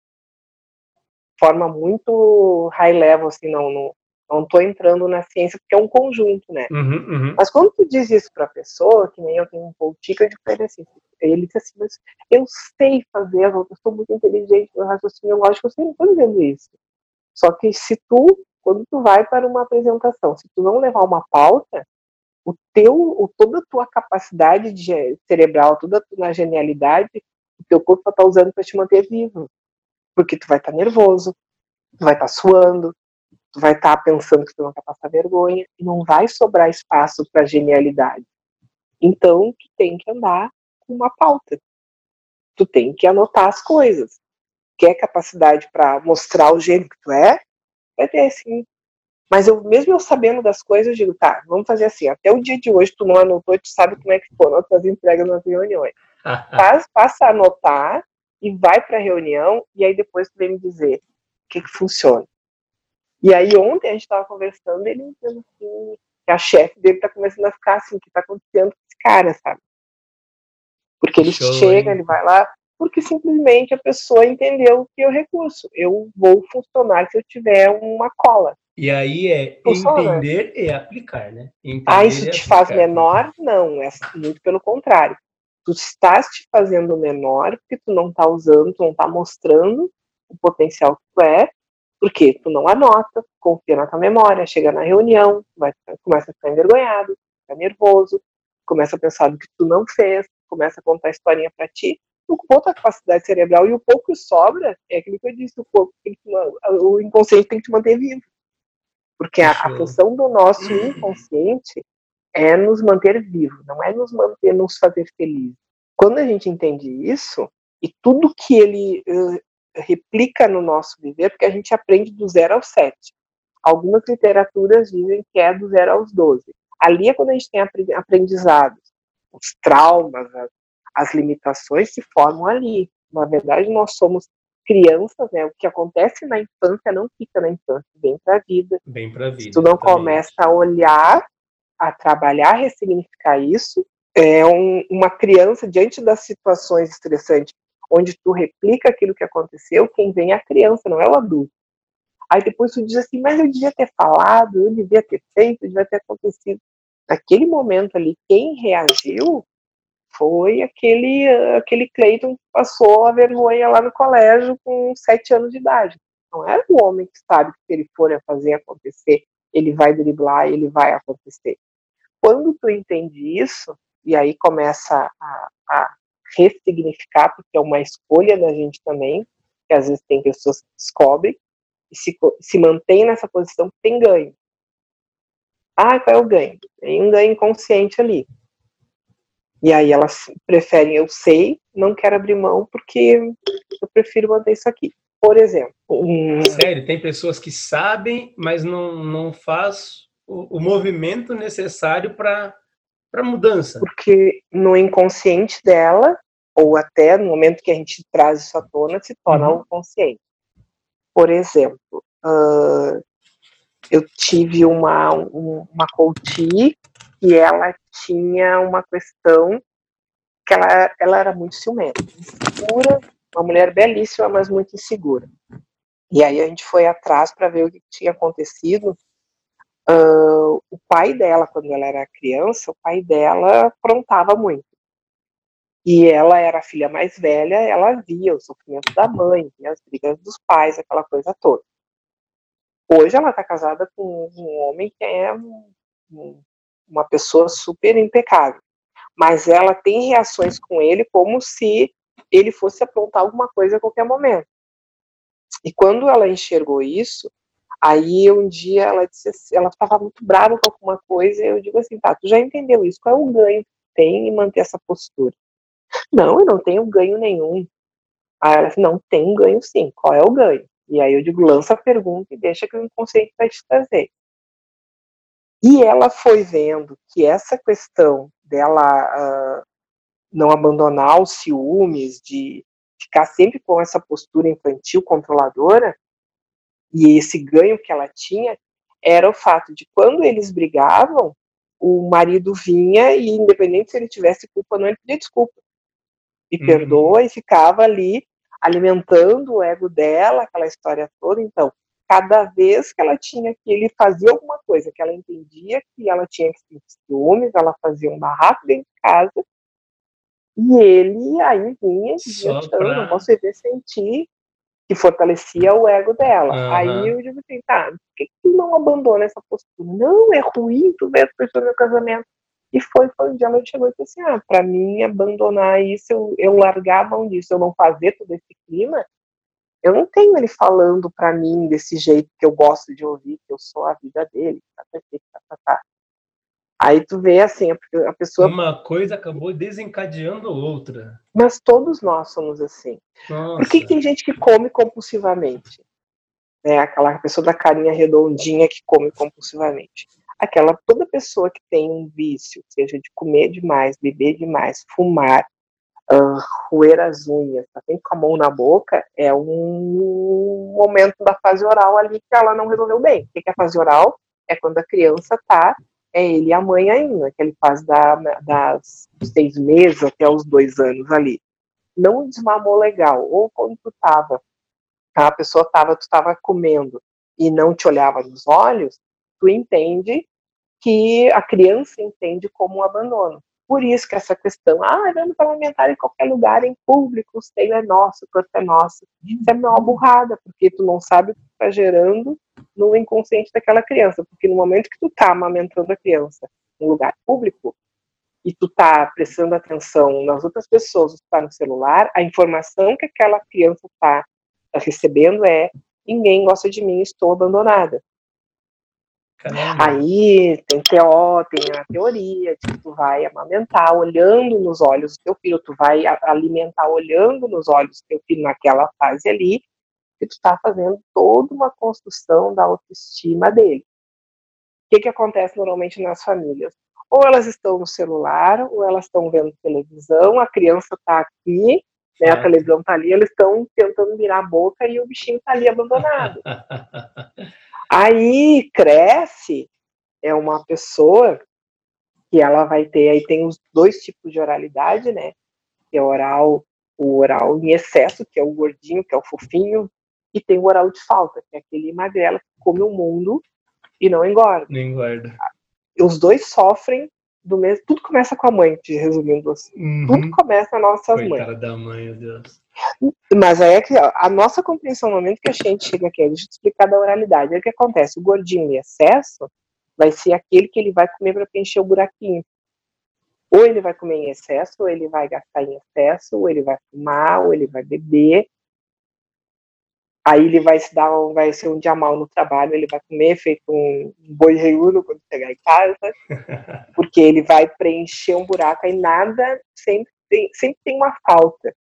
forma muito high level, assim, não, não, não tô entrando na ciência, porque é um conjunto, né? Uhum, uhum. Mas quando tu diz isso para a pessoa, que nem eu tenho um pouquinho de ele assim, ele disse assim, mas eu sei fazer, eu sou muito inteligente, meu raciocínio lógico, eu sei, não estou dizendo isso. Só que se tu quando tu vai para uma apresentação, se tu não levar uma pauta, o teu, o, toda a tua capacidade de, cerebral, toda a tua genialidade, o teu corpo está usando para te manter vivo. Porque tu vai estar tá nervoso, tu vai estar tá suando, tu vai estar tá pensando que tu não quer passar vergonha, e não vai sobrar espaço para genialidade. Então, tu tem que andar com uma pauta. Tu tem que anotar as coisas. Quer capacidade para mostrar o gênio que tu é? vai ter sim. Mas eu, mesmo eu sabendo das coisas, eu digo, tá, vamos fazer assim, até o dia de hoje tu não anotou, tu sabe como é que foram as tuas entregas nas reuniões. *laughs* Faz, passa a anotar e vai para a reunião, e aí depois tu vem me dizer o que, que funciona. E aí ontem a gente estava conversando, ele dizendo assim, que a chefe dele está começando a ficar assim, o que está acontecendo com esse cara, sabe? Porque ele Show, chega, hein? ele vai lá, porque simplesmente a pessoa entendeu que é o recurso. Eu vou funcionar se eu tiver uma cola. E aí é Funciona. entender e aplicar, né? Entender ah, isso te faz menor? Não, é muito pelo contrário. tu estás te fazendo menor porque tu não está usando, tu não está mostrando o potencial que tu é, porque tu não anota, confia na tua memória, chega na reunião, vai, começa a ficar envergonhado, fica nervoso, começa a pensar do que tu não fez, começa a contar a historinha para ti, tu conta a capacidade cerebral e o pouco que sobra é aquilo que eu disse, o, pouco, o inconsciente tem que te manter vivo. Porque a, a função do nosso inconsciente é nos manter vivo, não é nos manter, nos fazer felizes. Quando a gente entende isso, e tudo que ele uh, replica no nosso viver, porque a gente aprende do zero ao sete. Algumas literaturas dizem que é do zero aos doze. Ali é quando a gente tem aprendizados, os traumas, as, as limitações se formam ali. Na verdade, nós somos crianças, né? O que acontece na infância não fica na infância, vem para a vida. Vem para a vida. Se tu não começa a olhar, a trabalhar, a ressignificar isso, é um, uma criança diante das situações estressantes, onde tu replica aquilo que aconteceu, quem vem é a criança, não é o adulto. Aí depois tu diz assim, mas eu devia ter falado, eu devia ter feito, devia ter acontecido. Naquele momento ali, quem reagiu foi aquele, aquele Cleiton que passou a vergonha lá no colégio com sete anos de idade. Não era o homem que sabe que se ele for fazer acontecer, ele vai driblar, ele vai acontecer. Quando tu entende isso, e aí começa a, a ressignificar, porque é uma escolha da gente também, que às vezes tem pessoas que descobrem, e se, se mantém nessa posição, tem ganho. Ah, qual é o ganho? Tem um ganho inconsciente ali. E aí elas preferem, eu sei, não quero abrir mão porque eu prefiro manter isso aqui. Por exemplo. Um... Sério, tem pessoas que sabem, mas não, não faz o, o movimento necessário para para mudança. Porque no inconsciente dela, ou até no momento que a gente traz isso à tona, se torna uhum. algo consciente. Por exemplo, uh, eu tive uma, uma coach e ela tinha uma questão que ela, ela era muito ciumenta, insegura, uma mulher belíssima, mas muito insegura. E aí a gente foi atrás para ver o que tinha acontecido. Uh, o pai dela, quando ela era criança, o pai dela aprontava muito. E ela era a filha mais velha, ela via o sofrimento da mãe, as brigas dos pais, aquela coisa toda. Hoje ela está casada com um homem que é um, uma pessoa super impecável. Mas ela tem reações com ele como se ele fosse aprontar alguma coisa a qualquer momento. E quando ela enxergou isso, aí um dia ela disse assim, ela estava muito brava com alguma coisa, e eu digo assim, tá, tu já entendeu isso, qual é o ganho que tem em manter essa postura? Não, eu não tenho ganho nenhum. Aí ela disse, não, tem um ganho sim, qual é o ganho? E aí eu digo, lança a pergunta e deixa que o inconsciente vai te trazer. E ela foi vendo que essa questão dela uh, não abandonar os ciúmes, de ficar sempre com essa postura infantil controladora, e esse ganho que ela tinha, era o fato de quando eles brigavam, o marido vinha e, independente se ele tivesse culpa ou não, ele pedia desculpa. E uhum. perdoa e ficava ali alimentando o ego dela, aquela história toda. Então, cada vez que ela tinha que ele fazia alguma coisa que ela entendia que ela tinha que sentir ciúmes, ela fazia um barraco dentro de casa e ele aí vinha pra... não posso viver sem ti, que fortalecia o ego dela. Uhum. Aí eu digo assim, tá, por que, que tu não abandona essa postura? Não, é ruim tu ver as pessoas no meu casamento. E foi, foi um dia ela chegou e disse assim, ah, pra mim abandonar isso, eu, eu largar a mão disso, eu não fazer todo esse clima, eu não tenho ele falando para mim desse jeito que eu gosto de ouvir, que eu sou a vida dele. Tá, tá, tá, tá, tá. Aí tu vê assim, a pessoa. Uma coisa acabou desencadeando outra. Mas todos nós somos assim. Nossa. Por que tem gente que come compulsivamente? É aquela pessoa da carinha redondinha que come compulsivamente. Aquela toda pessoa que tem um vício, seja de comer demais, beber demais, fumar, uh, roer as unhas, tá sempre com a mão na boca, é um momento da fase oral ali que ela não resolveu bem. O que é a fase oral? É quando a criança tá, é ele e a mãe ainda, aquele fase da, das seis meses até os dois anos ali. Não desmamou legal, ou quando tu tava, a pessoa tava, tu tava comendo e não te olhava nos olhos, tu entende que a criança entende como um abandono. por isso que essa questão, ah, vamos parlamentar em qualquer lugar, em público, o seio é nosso, o corpo é nosso. Isso é uma burrada, porque tu não sabe o que está gerando no inconsciente daquela criança. Porque no momento que tu está amamentando a criança em lugar público, e tu tá prestando atenção nas outras pessoas, tu tá no celular, a informação que aquela criança tá recebendo é ninguém gosta de mim, estou abandonada. Caramba. Aí tem TO, tem a teoria de que tu vai amamentar olhando nos olhos do teu filho, tu vai alimentar olhando nos olhos do teu filho naquela fase ali, que tu está fazendo toda uma construção da autoestima dele. O que, que acontece normalmente nas famílias? Ou elas estão no celular, ou elas estão vendo televisão, a criança está aqui, né, a televisão está ali, eles estão tentando virar a boca e o bichinho está ali abandonado. *laughs* Aí cresce, é uma pessoa que ela vai ter, aí tem os dois tipos de oralidade, né? Que é oral, o oral em excesso, que é o gordinho, que é o fofinho, e tem o oral de falta, que é aquele magrelo que come o mundo e não engorda. Não engorda. Os dois sofrem do mesmo. Tudo começa com a mãe, te resumindo assim. Uhum. Tudo começa nas nossas Coitada mães. Cara da mãe, meu Deus. Mas aí é que a nossa compreensão no momento que a gente chega aqui, deixa eu te explicar da oralidade. É o que acontece, o gordinho em excesso vai ser aquele que ele vai comer para preencher o buraquinho. Ou ele vai comer em excesso, ou ele vai gastar em excesso, ou ele vai fumar, ou ele vai beber, aí ele vai se dar, vai ser um dia mal no trabalho, ele vai comer feito um boi reúno quando chegar em casa, *laughs* porque ele vai preencher um buraco e nada sempre tem, sempre tem uma falta.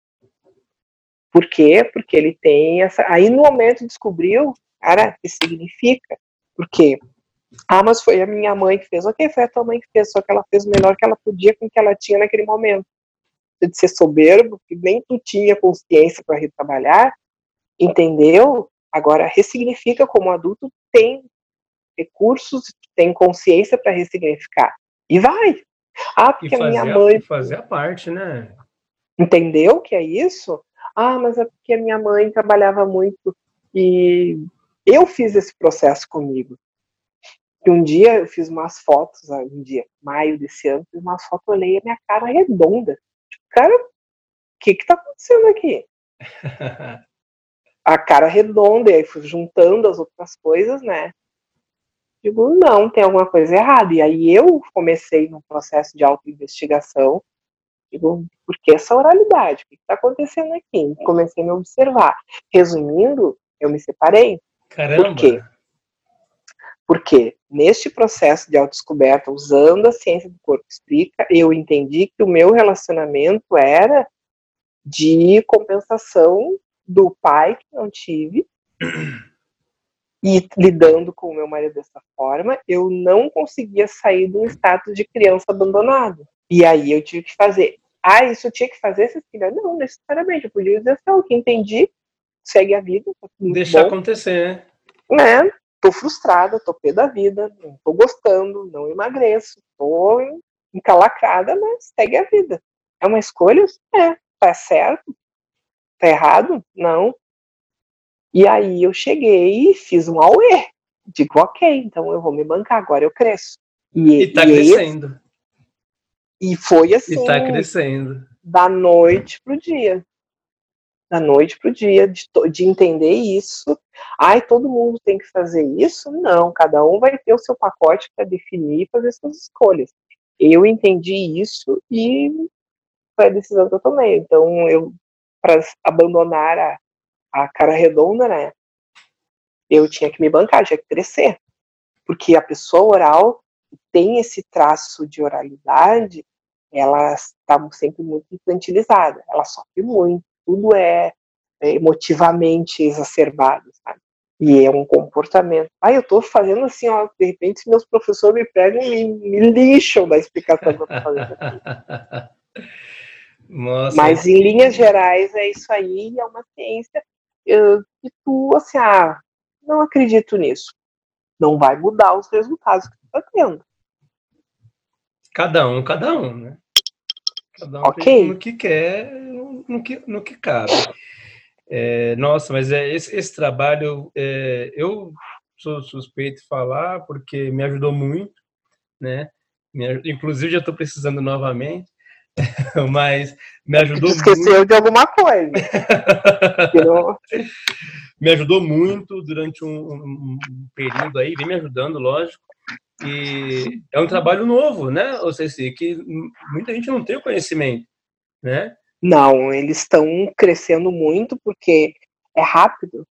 Por quê? Porque ele tem essa. Aí no momento descobriu, cara, o que significa? Porque ah, mas foi a minha mãe que fez. Ok, foi a tua mãe que fez, só que ela fez o melhor que ela podia com o que ela tinha naquele momento. De ser soberbo, que nem tu tinha consciência para retrabalhar, entendeu? Agora, ressignifica como adulto, tem recursos, tem consciência para ressignificar. E vai. Ah, porque a minha mãe. Fazer a parte, né? Entendeu que é isso? Ah, mas é porque a minha mãe trabalhava muito e eu fiz esse processo comigo. E um dia eu fiz umas fotos, ah, um dia, maio desse ano, fiz umas fotos, olhei a minha cara redonda. Tipo, cara, o que que tá acontecendo aqui? *laughs* a cara redonda, e aí fui juntando as outras coisas, né? Digo, não, tem alguma coisa errada. E aí eu comecei no processo de autoinvestigação. Digo, por que essa oralidade? O que está acontecendo aqui? Comecei a me observar. Resumindo, eu me separei. Caramba! Por quê? Porque neste processo de autodescoberta, usando a ciência do corpo explica, eu entendi que o meu relacionamento era de compensação do pai que não tive *clears throat* e lidando com o meu marido dessa forma, eu não conseguia sair de um status de criança abandonada. E aí eu tive que fazer. Ah, isso eu tinha que fazer, Cecília? Não, necessariamente. Eu podia dizer assim, o que entendi, segue a vida. Tá Deixar acontecer, né? né? Tô frustrada, tô pé da vida, não tô gostando, não emagreço, tô encalacrada, mas segue a vida. É uma escolha? É. Tá certo? Tá errado? Não. E aí eu cheguei e fiz um auê. Digo, ok, então eu vou me bancar, agora eu cresço. E, e tá e crescendo. Esse, e foi assim. E tá crescendo. Da noite pro dia. Da noite pro dia, de, de entender isso. Ai, todo mundo tem que fazer isso? Não, cada um vai ter o seu pacote para definir e fazer suas escolhas. Eu entendi isso e foi a decisão que eu tomei. Então, eu para abandonar a, a cara redonda, né? Eu tinha que me bancar, tinha que crescer. Porque a pessoa oral tem esse traço de oralidade, ela está sempre muito infantilizada, ela sofre muito, tudo é, é emotivamente exacerbado, sabe? E é um comportamento. Ah, eu estou fazendo assim, ó, de repente meus professores me pegam e me, me lixam da explicação que eu tô fazendo aqui. *laughs* Nossa. Mas em linhas gerais é isso aí, é uma ciência que tu, assim, ah, não acredito nisso. Não vai mudar os resultados que tu está tendo. Cada um, cada um, né? Cada um okay. no que quer, no que, no que cabe. É, nossa, mas é, esse, esse trabalho, é, eu sou suspeito de falar porque me ajudou muito, né? Me, inclusive, já estou precisando novamente. *laughs* Mas me ajudou Esqueceu muito. de alguma coisa. *laughs* Me ajudou muito durante um, um, período aí, vem me ajudando, lógico. E é um trabalho novo, né? Ou seja, que muita gente não tem o conhecimento, né? Não, eles estão crescendo muito porque é rápido.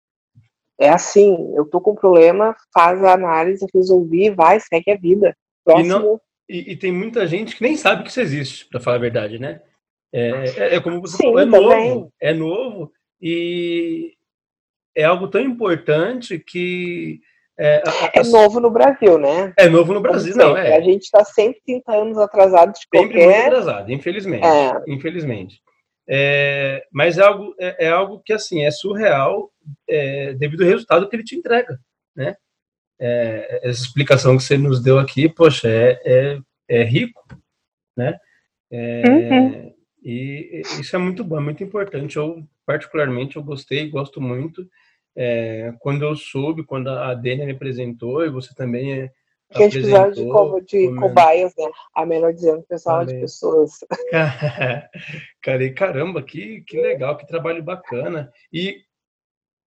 É assim, eu tô com um problema, faz a análise, resolvi, vai, segue a vida. Próximo. E, não, e, e tem muita gente que nem sabe que isso existe, para falar a verdade, né? É, é, é como você Sim, falou, é também. novo, é novo e é algo tão importante que é, é, novo no Brasil, né? É novo no Brasil, não. É. A gente está 130 anos atrasado de Sempre qualquer... muito atrasado, infelizmente. É. Infelizmente. É, mas é algo, é, é, algo que assim é surreal é, devido ao resultado que ele te entrega, né? Essa explicação que você nos deu aqui, poxa, é, é, é rico, né? Uhum. E isso é muito bom, é muito importante. Eu particularmente eu gostei, gosto muito. Quando eu soube, quando a Dênia me apresentou e você também que a gente precisava de, co de cobaias, né? A melhor dizendo, pessoal de pessoas. *laughs* *laughs* Cara, caramba, que, que legal, que trabalho bacana. E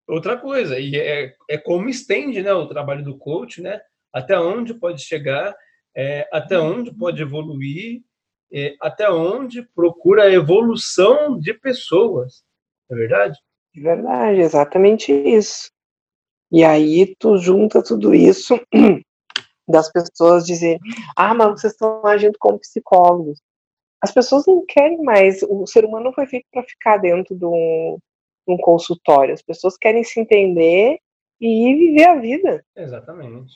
outra coisa, e é, é como estende né, o trabalho do coach, né? Até onde pode chegar, é, até onde pode evoluir, é, até onde procura a evolução de pessoas. É verdade? É verdade, exatamente isso. E aí tu junta tudo isso *clears throat* das pessoas dizerem, ah, mas vocês estão agindo como psicólogos. As pessoas não querem mais, o ser humano não foi feito para ficar dentro de um, de um, consultório, as pessoas querem se entender e viver a vida. Exatamente.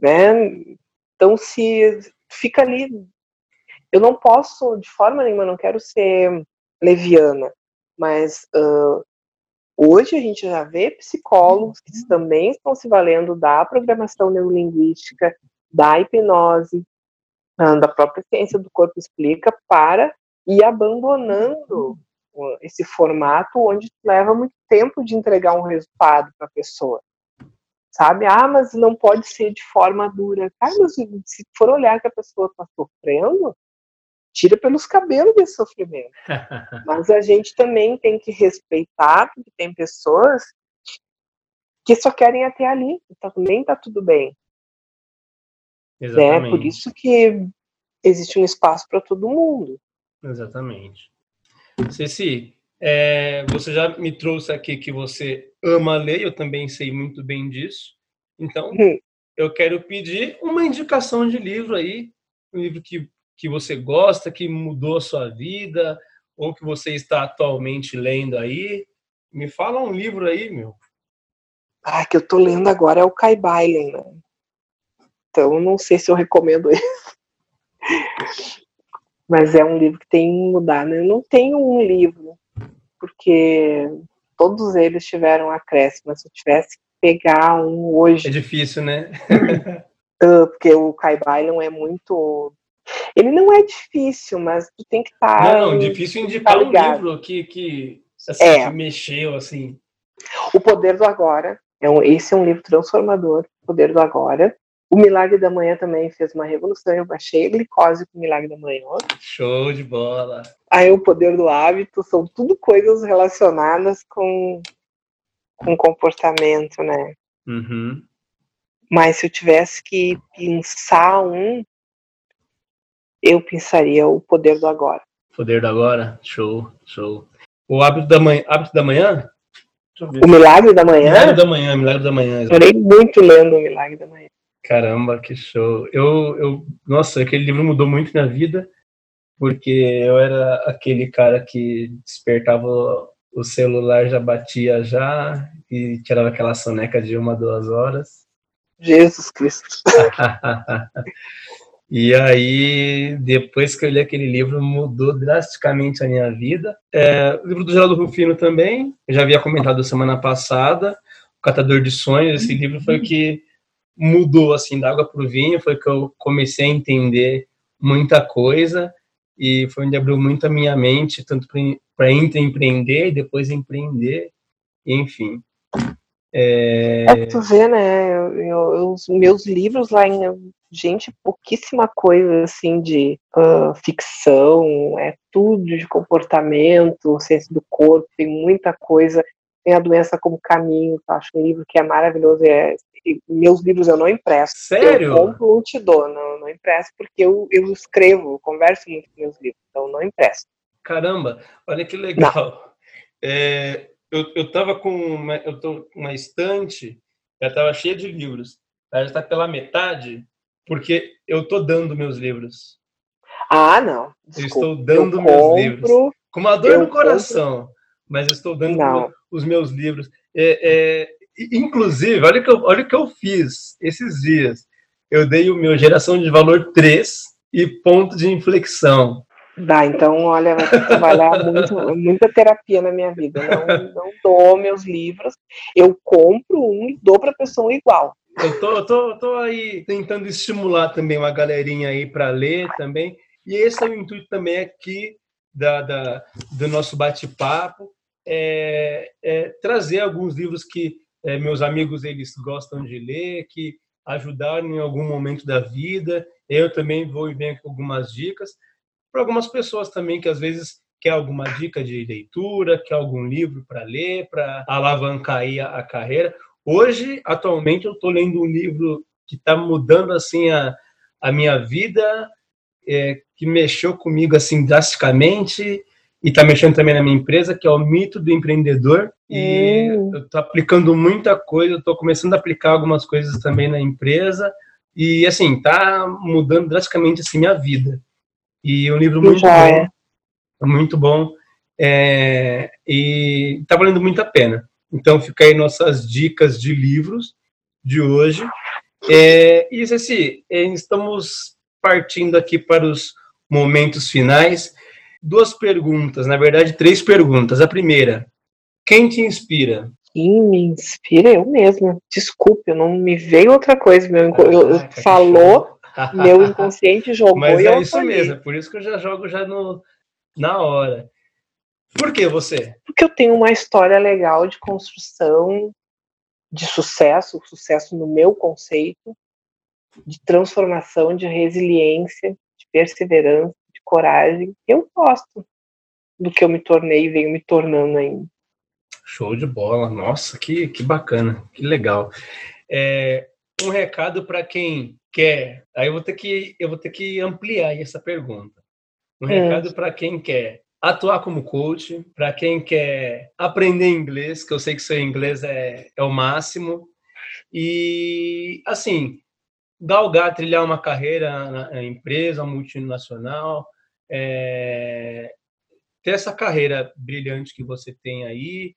Né? Então, se fica ali, eu não posso, de forma nenhuma, não quero ser leviana, mas uh, Hoje a gente já vê psicólogos que uhum. também estão se valendo da programação neurolinguística, da hipnose, ah, da própria ciência do corpo explica, para ir abandonando uhum. esse formato onde leva muito tempo de entregar um resultado para a pessoa. Sabe? Ah, mas não pode ser de forma dura. Cara, se for olhar que a pessoa está sofrendo, tira pelos cabelos desse sofrimento. *laughs* Mas a gente também tem que respeitar, porque tem pessoas que só querem até ali, então também tá tudo bem. Exatamente. Né? Por isso que existe um espaço para todo mundo. Exatamente. Ceci, é, você já me trouxe aqui que você ama ler, eu também sei muito bem disso. Então, hum. eu quero pedir uma indicação de livro aí, um livro que que você gosta, que mudou a sua vida, ou que você está atualmente lendo aí? Me fala um livro aí, meu. Ah, que eu tô lendo agora é o Kai Bailen, né? Então, não sei se eu recomendo ele. *laughs* Mas é um livro que tem mudado. Eu não tenho um livro, porque todos eles tiveram acréscimo. Se eu tivesse que pegar um hoje. É difícil, né? *laughs* porque o Kai Bailen é muito ele não é difícil, mas tu tem que estar. Tá, não, não, difícil indicar um livro que, que, assim, é. que mexeu, assim. O Poder do Agora. É um, esse é um livro transformador, O Poder do Agora. O Milagre da Manhã também fez uma revolução. Eu baixei a glicose com o Milagre da Manhã. Show de bola! Aí o Poder do Hábito são tudo coisas relacionadas com, com comportamento, né? Uhum. Mas se eu tivesse que pensar um, eu pensaria o poder do agora. Poder do agora? Show, show. O hábito da manhã. Hábito da manhã? O milagre da manhã? Milagre da manhã, milagre da manhã. Chorei muito lendo o milagre da manhã. Caramba, que show. Eu, eu, nossa, aquele livro mudou muito minha vida, porque eu era aquele cara que despertava o celular, já batia já, e tirava aquela soneca de uma, duas horas. Jesus Cristo. *laughs* E aí, depois que eu li aquele livro, mudou drasticamente a minha vida. É, o livro do Geraldo Rufino também, eu já havia comentado semana passada, O Catador de Sonhos, esse livro foi o que mudou, assim, da água para o vinho, foi que eu comecei a entender muita coisa e foi onde abriu muito a minha mente, tanto para empreender e depois empreender, enfim. É... É, tu vê, né? eu- eu- os meus livros lá em. Gente, pouquíssima coisa assim de ah, ficção, é tudo de comportamento, ciência do corpo, tem muita coisa. Tem a doença como caminho, que eu acho um livro que é maravilhoso. É, meus livros eu não empresto. Sério? Eu compro um te dou, não, não empresto, porque eu, eu escrevo, eu converso muito com meus livros, então não empresto. Caramba, olha que legal. É, eu, eu tava com uma, eu tô uma estante, já tava cheia de livros. Ela já está pela metade, porque eu tô dando meus livros. Ah, não. Eu Desculpa. estou dando eu meus compro, livros. Com uma dor eu no coração, mas eu estou dando Não. os meus livros. É, é, inclusive, olha o, que eu, olha o que eu fiz esses dias. Eu dei o meu geração de valor 3 e ponto de inflexão. Dá, então, olha, vai ter que trabalhar *laughs* muito, muita terapia na minha vida. Não, não dou meus livros. Eu compro um e dou para pessoa igual. Eu tô, eu tô, eu tô aí tentando estimular também uma galerinha aí para ler também. E esse é o intuito também aqui da, da- do nosso bate-papo, é, é trazer alguns livros que é, meus amigos eles gostam de ler, que ajudaram em algum momento da vida. Eu também vou ver algumas dicas para algumas pessoas também que às vezes quer alguma dica de leitura, quer algum livro para ler, para alavancar aí a, a carreira. Hoje, atualmente, eu estou lendo um livro que está mudando assim a, a minha vida, é, que mexeu comigo assim drasticamente e está mexendo também na minha empresa, que é o Mito do Empreendedor. E Hum. eu estou aplicando muita coisa, estou começando a aplicar algumas coisas também na empresa e assim está mudando drasticamente assim minha vida. E é um livro muito bom, muito bom, é, e está valendo muito a pena. Então, fica aí nossas dicas de livros de hoje. É, e, Ceci, é, estamos partindo aqui para os momentos finais. Duas perguntas, na verdade, três perguntas. A primeira, quem te inspira? Quem me inspira eu mesma. Desculpe, não me veio outra coisa. Meu, inco- eu, eu- Caraca, que falou, meu inconsciente jogou *laughs* Mas e é eu isso falei. mesmo, por isso que eu já jogo já no, na hora. Por que você? Porque eu tenho uma história legal de construção, de sucesso, sucesso no meu conceito, de transformação, de resiliência, de perseverança, de coragem. Eu gosto do que eu me tornei e venho me tornando ainda. Show de bola. Nossa, que, que bacana, que legal. É, um recado para quem quer. Aí eu vou ter que eu vou ter que ampliar essa pergunta. Um Hum. recado para quem quer atuar como coach, para quem quer aprender inglês, que eu sei que seu inglês é, é o máximo. E assim, galgar, trilhar uma carreira na empresa multinacional, é, ter essa carreira brilhante que você tem aí,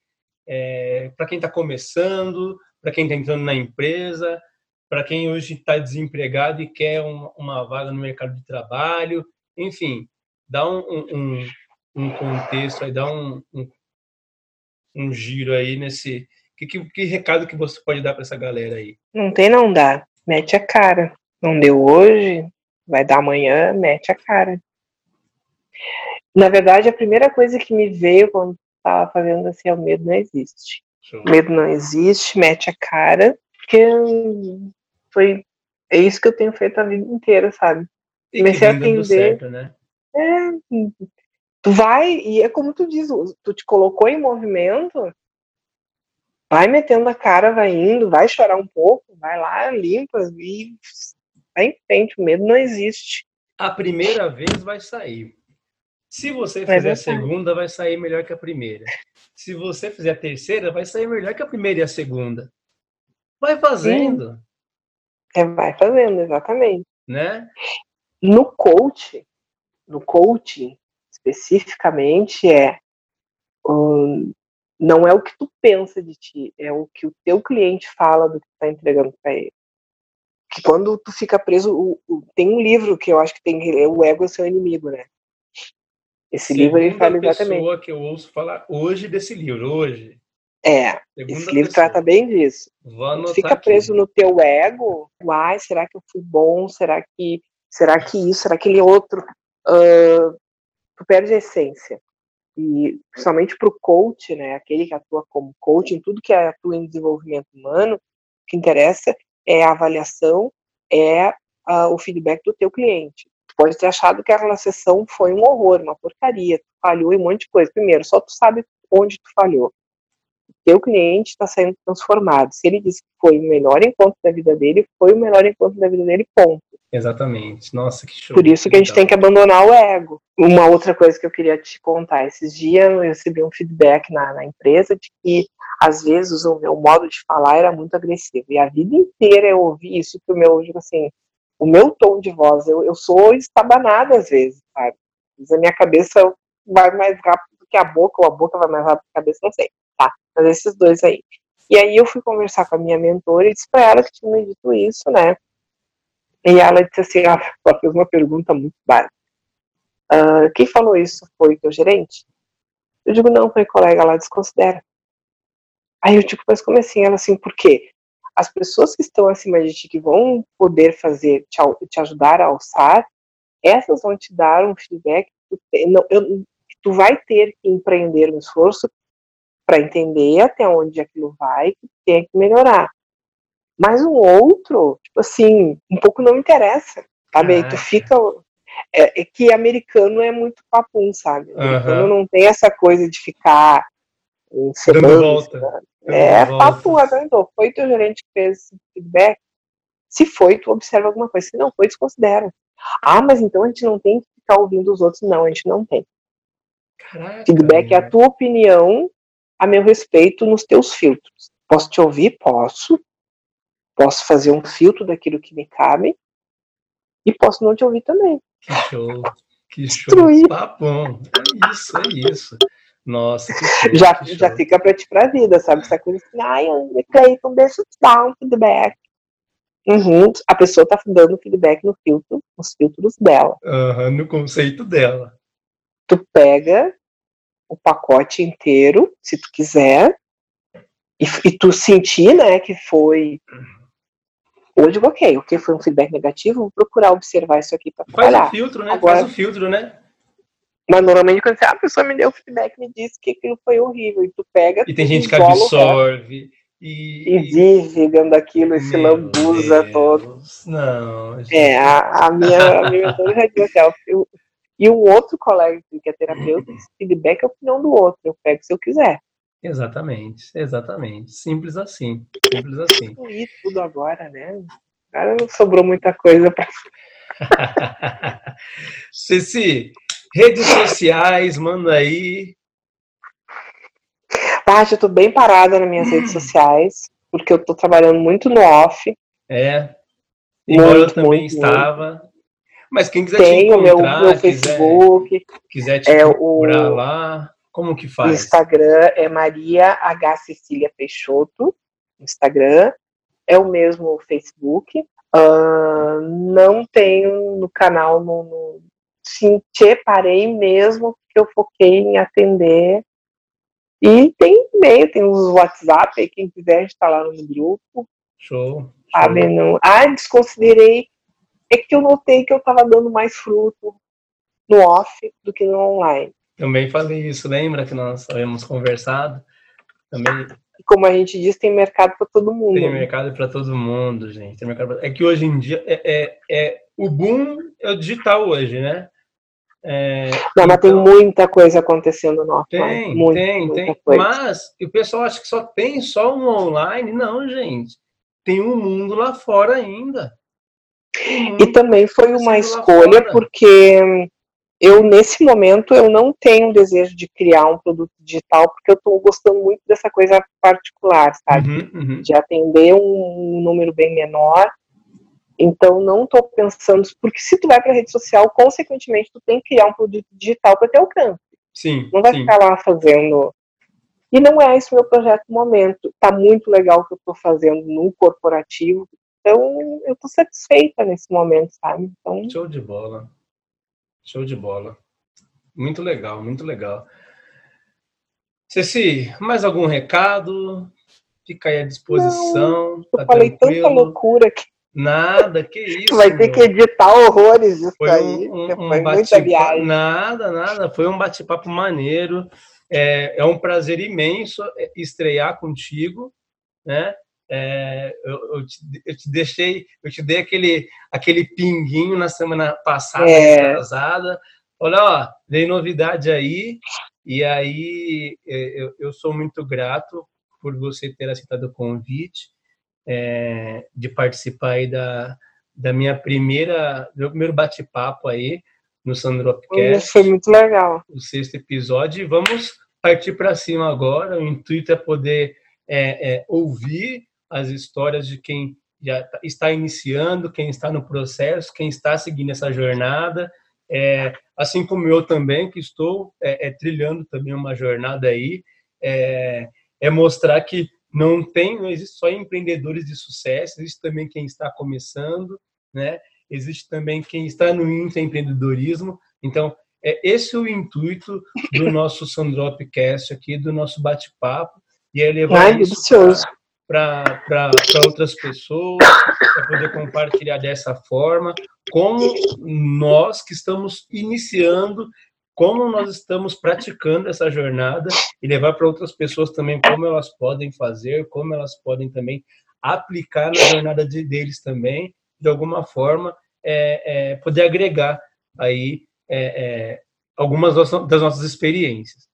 para quem está começando, para quem está entrando na empresa, para quem hoje está desempregado e quer um- uma vaga no mercado de trabalho, enfim, dá um, um- um- contexto aí, dá um, um, um giro aí nesse. Que, que, que recado que você pode dar para essa galera aí? Não tem, não dá. Mete a cara. Não deu hoje, vai dar amanhã, mete a cara. Na verdade, a primeira coisa que me veio quando estava fazendo assim é o medo não existe. Show. Medo não existe, mete a cara, porque foi é isso que eu tenho feito a vida inteira, sabe? E comecei a atender. certo, né? Tu vai, e é como tu diz, tu te colocou em movimento, vai metendo a cara, vai indo, vai chorar um pouco, vai lá, limpa e vai em frente, o medo não existe. A primeira vez vai sair. Se você Vai fizer a sair. segunda, vai sair melhor que a primeira. Se você fizer a terceira, vai sair melhor que a primeira e a segunda. Vai fazendo, É, vai fazendo, exatamente. né? No coach, no coaching especificamente, é hum, não é o que tu pensa de ti, é o que o teu cliente fala do que tu tá entregando para ele. Que quando tu fica preso, o- o- tem um livro que eu acho que tem que ler, O Ego é Seu Inimigo, né? Esse livro ele Segunda fala exatamente. pessoa que eu ouço falar hoje desse livro, hoje. É, Segunda esse livro pessoa. trata bem disso. Fica aqui. preso no teu ego, ai, será que eu fui bom? Será que será que isso, será que aquele outro? Ah, tu perde a essência. e principalmente para o coach, né, aquele que atua como coach, em tudo que atua em desenvolvimento humano, o que interessa é a avaliação, é uh, o feedback do teu cliente. Tu pode ter achado que aquela sessão foi um horror, uma porcaria, tu falhou em um monte de coisa. Primeiro, só tu sabe onde tu falhou. O teu cliente está sendo transformado. Se ele disse que foi o melhor encontro da vida dele, foi o melhor encontro da vida dele, ponto. Exatamente. Nossa, que show. Por isso que a gente tem que abandonar o ego. Uma outra coisa que eu queria te contar, esses dias eu recebi um feedback na, na empresa de que às vezes o meu modo de falar era muito agressivo. E a vida inteira eu ouvi isso, que o meu, digo assim, o meu tom de voz, eu, eu sou estabanada às vezes, sabe? A minha cabeça vai mais rápido do que a boca, ou a boca vai mais rápido que a cabeça, não sei, tá? Mas esses dois aí. E aí eu fui conversar com a minha mentora e disse pra ela que tinha me dito isso, né? E ela disse assim, *laughs* ela fez uma pergunta muito básica. Uh, quem falou isso foi o teu gerente? Eu digo, não, foi colega lá, desconsidera. Aí eu digo, mas como assim? Ela assim, por quê? As pessoas que estão acima de ti, que vão poder fazer, te, te ajudar a alçar, essas vão te dar um feedback que tu, não, eu, tu vai ter que empreender um esforço para entender até onde aquilo vai, que tem que melhorar. Mas o outro, tipo assim, um pouco não interessa, sabe? Aí tu fica. É, é, que americano é muito papum, sabe? Americano uhum. não tem essa coisa de ficar encerrando. volta. É, papo, aguentou. Foi teu gerente que fez esse feedback? Se foi, tu observa alguma coisa. Se não foi, desconsidera. Ah, mas então a gente não tem que ficar ouvindo os outros. Não, a gente não tem. Caraca, feedback é a tua opinião a meu respeito nos teus filtros. Posso te ouvir? Posso. Posso fazer um filtro daquilo que me cabe e posso não te ouvir também. Que show, que show. Tá bom, é isso, é isso. Nossa, que show, já, que já fica pra ti pra vida, sabe? Essa coisa assim, ai, Cleiton, deixa eu te dar um feedback. Uhum, a pessoa tá dando feedback no filtro, nos filtros dela. Uhum, no conceito dela. Tu pega o pacote inteiro, se tu quiser, e, e tu sentir, né, que foi eu digo, ok, o que foi um feedback negativo, vou procurar observar isso aqui para trabalhar. Faz o filtro, né? Agora, Faz o filtro, né? Mas normalmente quando a pessoa me deu feedback, me disse que aquilo foi horrível, e tu pega... E tem gente que absorve... E, e vive dentro daquilo e se lambuza Deus, todo. Não. Gente... É, a, a minha, a minha já eu, e um outro colega que é terapeuta, feedback é a opinião do outro, eu pego se eu quiser. Exatamente, exatamente. Simples assim. Simples assim. Tudo agora, né? Agora não sobrou muita coisa para. *laughs* Ceci, redes sociais, manda aí. Paty, eu tô bem parada nas minhas redes sociais, porque eu tô trabalhando muito no off. É. Muito, eu também muito, estava. Muito. Mas quem quiser Tem te encontrar, o meu, meu Facebook. Quiser, quiser te é procurar o... lá. Como que faz? Instagram é Maria H. Cecília Peixoto. Instagram. É o mesmo Facebook. Uh, não tenho no canal, no, no, parei mesmo, porque eu foquei em atender. E tem e-mail, tem os WhatsApp, aí quem quiser está lá no grupo. Show. Sabe, show. Não, ah, desconsiderei. É que eu notei que eu estava dando mais fruto no off do que no online. Também falei isso, lembra que nós havíamos conversado? Também. Como a gente diz, tem mercado para todo mundo. Tem mercado para todo mundo, gente. Pra... É que hoje em dia é, é, é, o boom é o digital hoje, né? É, Não, mas tem então muita coisa acontecendo no offline. Tem, muita, tem, muita tem. Coisa. Mas o pessoal acha que só tem só um online. Não, gente. Tem um mundo lá fora ainda. Um e também foi uma escolha porque eu nesse momento eu não tenho desejo de criar um produto digital porque eu estou gostando muito dessa coisa particular, sabe? Uhum, uhum. De atender um número bem menor. Então não estou pensando porque se tu vai para rede social, consequentemente tu tem que criar um produto digital para ter alcance. Sim. Não vai sim. ficar lá fazendo. E não é esse o meu projeto no momento. Tá muito legal o que eu estou fazendo no corporativo. Então eu estou satisfeita nesse momento, sabe? Então, Show de bola. Show de bola. Muito legal, muito legal. Ceci, mais algum recado? Fica aí à disposição. Não, eu tá falei tranquilo. tanta loucura aqui. Nada, que *laughs* isso. Vai ter meu. que editar horrores disso Foi aí. um, um, porque um foi muita viagem. Nada, nada. Foi um bate-papo maneiro. É, é um prazer imenso é, estrear contigo, né? É, eu, eu, te, eu te deixei, eu te dei aquele, aquele pinguinho na semana passada, É. atrasada. Olha, ó, dei novidade aí, e aí é, eu, eu sou muito grato por você ter aceitado o convite é, de participar aí da, da minha primeira, meu primeiro bate-papo aí no Sandropcast Foi muito legal. o sexto episódio. E vamos partir para cima agora. O intuito é poder é, é, ouvir as histórias de quem já tá- está iniciando, quem está no processo, quem está seguindo essa jornada. É, assim como eu também, que estou é, é, trilhando também uma jornada aí, é, é mostrar que não tem, não existe só empreendedores de sucesso, existe também quem está começando, né? Existe também quem está no intraempreendedorismo. Então, é esse o intuito do nosso Sandropcast aqui, do nosso bate-papo, e é levar Ai, isso delicioso. Para outras pessoas, para poder compartilhar dessa forma, como nós que estamos iniciando, como nós estamos praticando essa jornada e levar para outras pessoas também como elas podem fazer, como elas podem também aplicar na jornada de, deles também, de alguma forma, é, é, poder agregar aí é, é, algumas das no- das nossas experiências.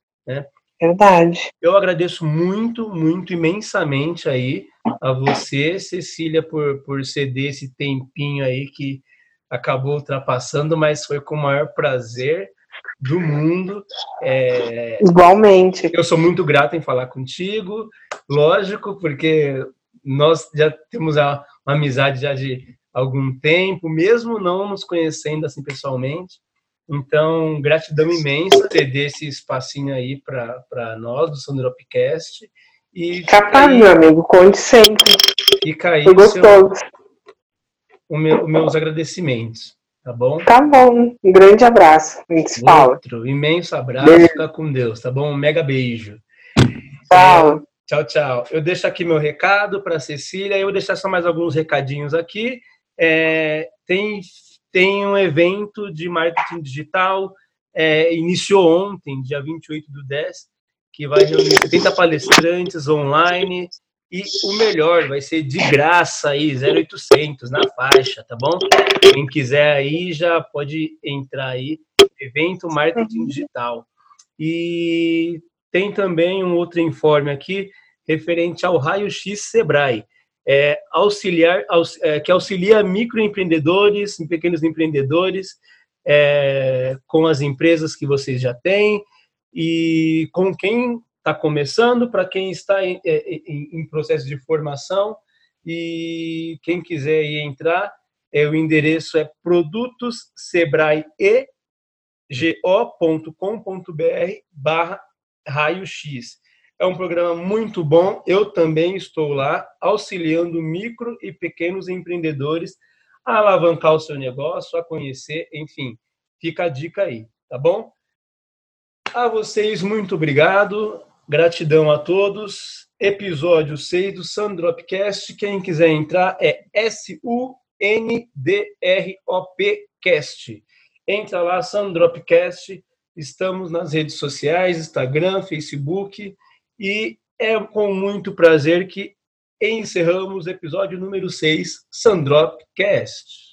Verdade. Eu agradeço muito, muito imensamente aí a você, Cecília, por, por ceder esse tempinho aí que acabou ultrapassando, mas foi com o maior prazer do mundo. É, Igualmente. eu sou muito grato em falar contigo, lógico, porque nós já temos a- uma amizade já de algum tempo, mesmo não nos conhecendo assim pessoalmente. Então, gratidão imensa ter desse espacinho aí para nós, do Sandropcast. E fica Capaz, aí, meu amigo, conte sempre. fica aí Foi o seu- gostoso. o meu- os meus agradecimentos, tá bom? Tá bom. Um grande abraço. A gente se fala. Outro imenso abraço, Beijo. fica com Deus, tá bom? Um mega beijo. Tchau. Tchau, tchau. Eu deixo aqui meu recado para a Cecília. Eu vou deixar só mais alguns recadinhos aqui. É, tem, tem um evento de marketing digital, é, iniciou ontem, dia 28 do 10, que vai reunir 70 palestrantes online. E o melhor, vai ser de graça aí, 0800 na faixa, tá bom? Quem quiser aí já pode entrar aí, evento marketing digital. E tem também um outro informe aqui referente ao raio-x Sebrae, é, auxiliar, aux, é, que auxilia microempreendedores, pequenos empreendedores, é, com as empresas que vocês já têm e com quem está começando, para quem está em, é, em, em, processo de formação e quem quiser entrar, é, o endereço é produtos Sebrae e go.com.br barra raio-x. É um programa muito bom. Eu também estou lá auxiliando micro e pequenos empreendedores a alavancar o seu negócio, a conhecer, enfim, fica a dica aí, tá bom? A vocês, muito obrigado. Gratidão a todos. Episódio 6 do Sandropcast. Quem quiser entrar é S-U-N-D-R-O-P Cast. Entra lá, Sandropcast. Estamos nas redes sociais, Instagram, Facebook. E é com muito prazer que encerramos o episódio número 6, Sandropcast.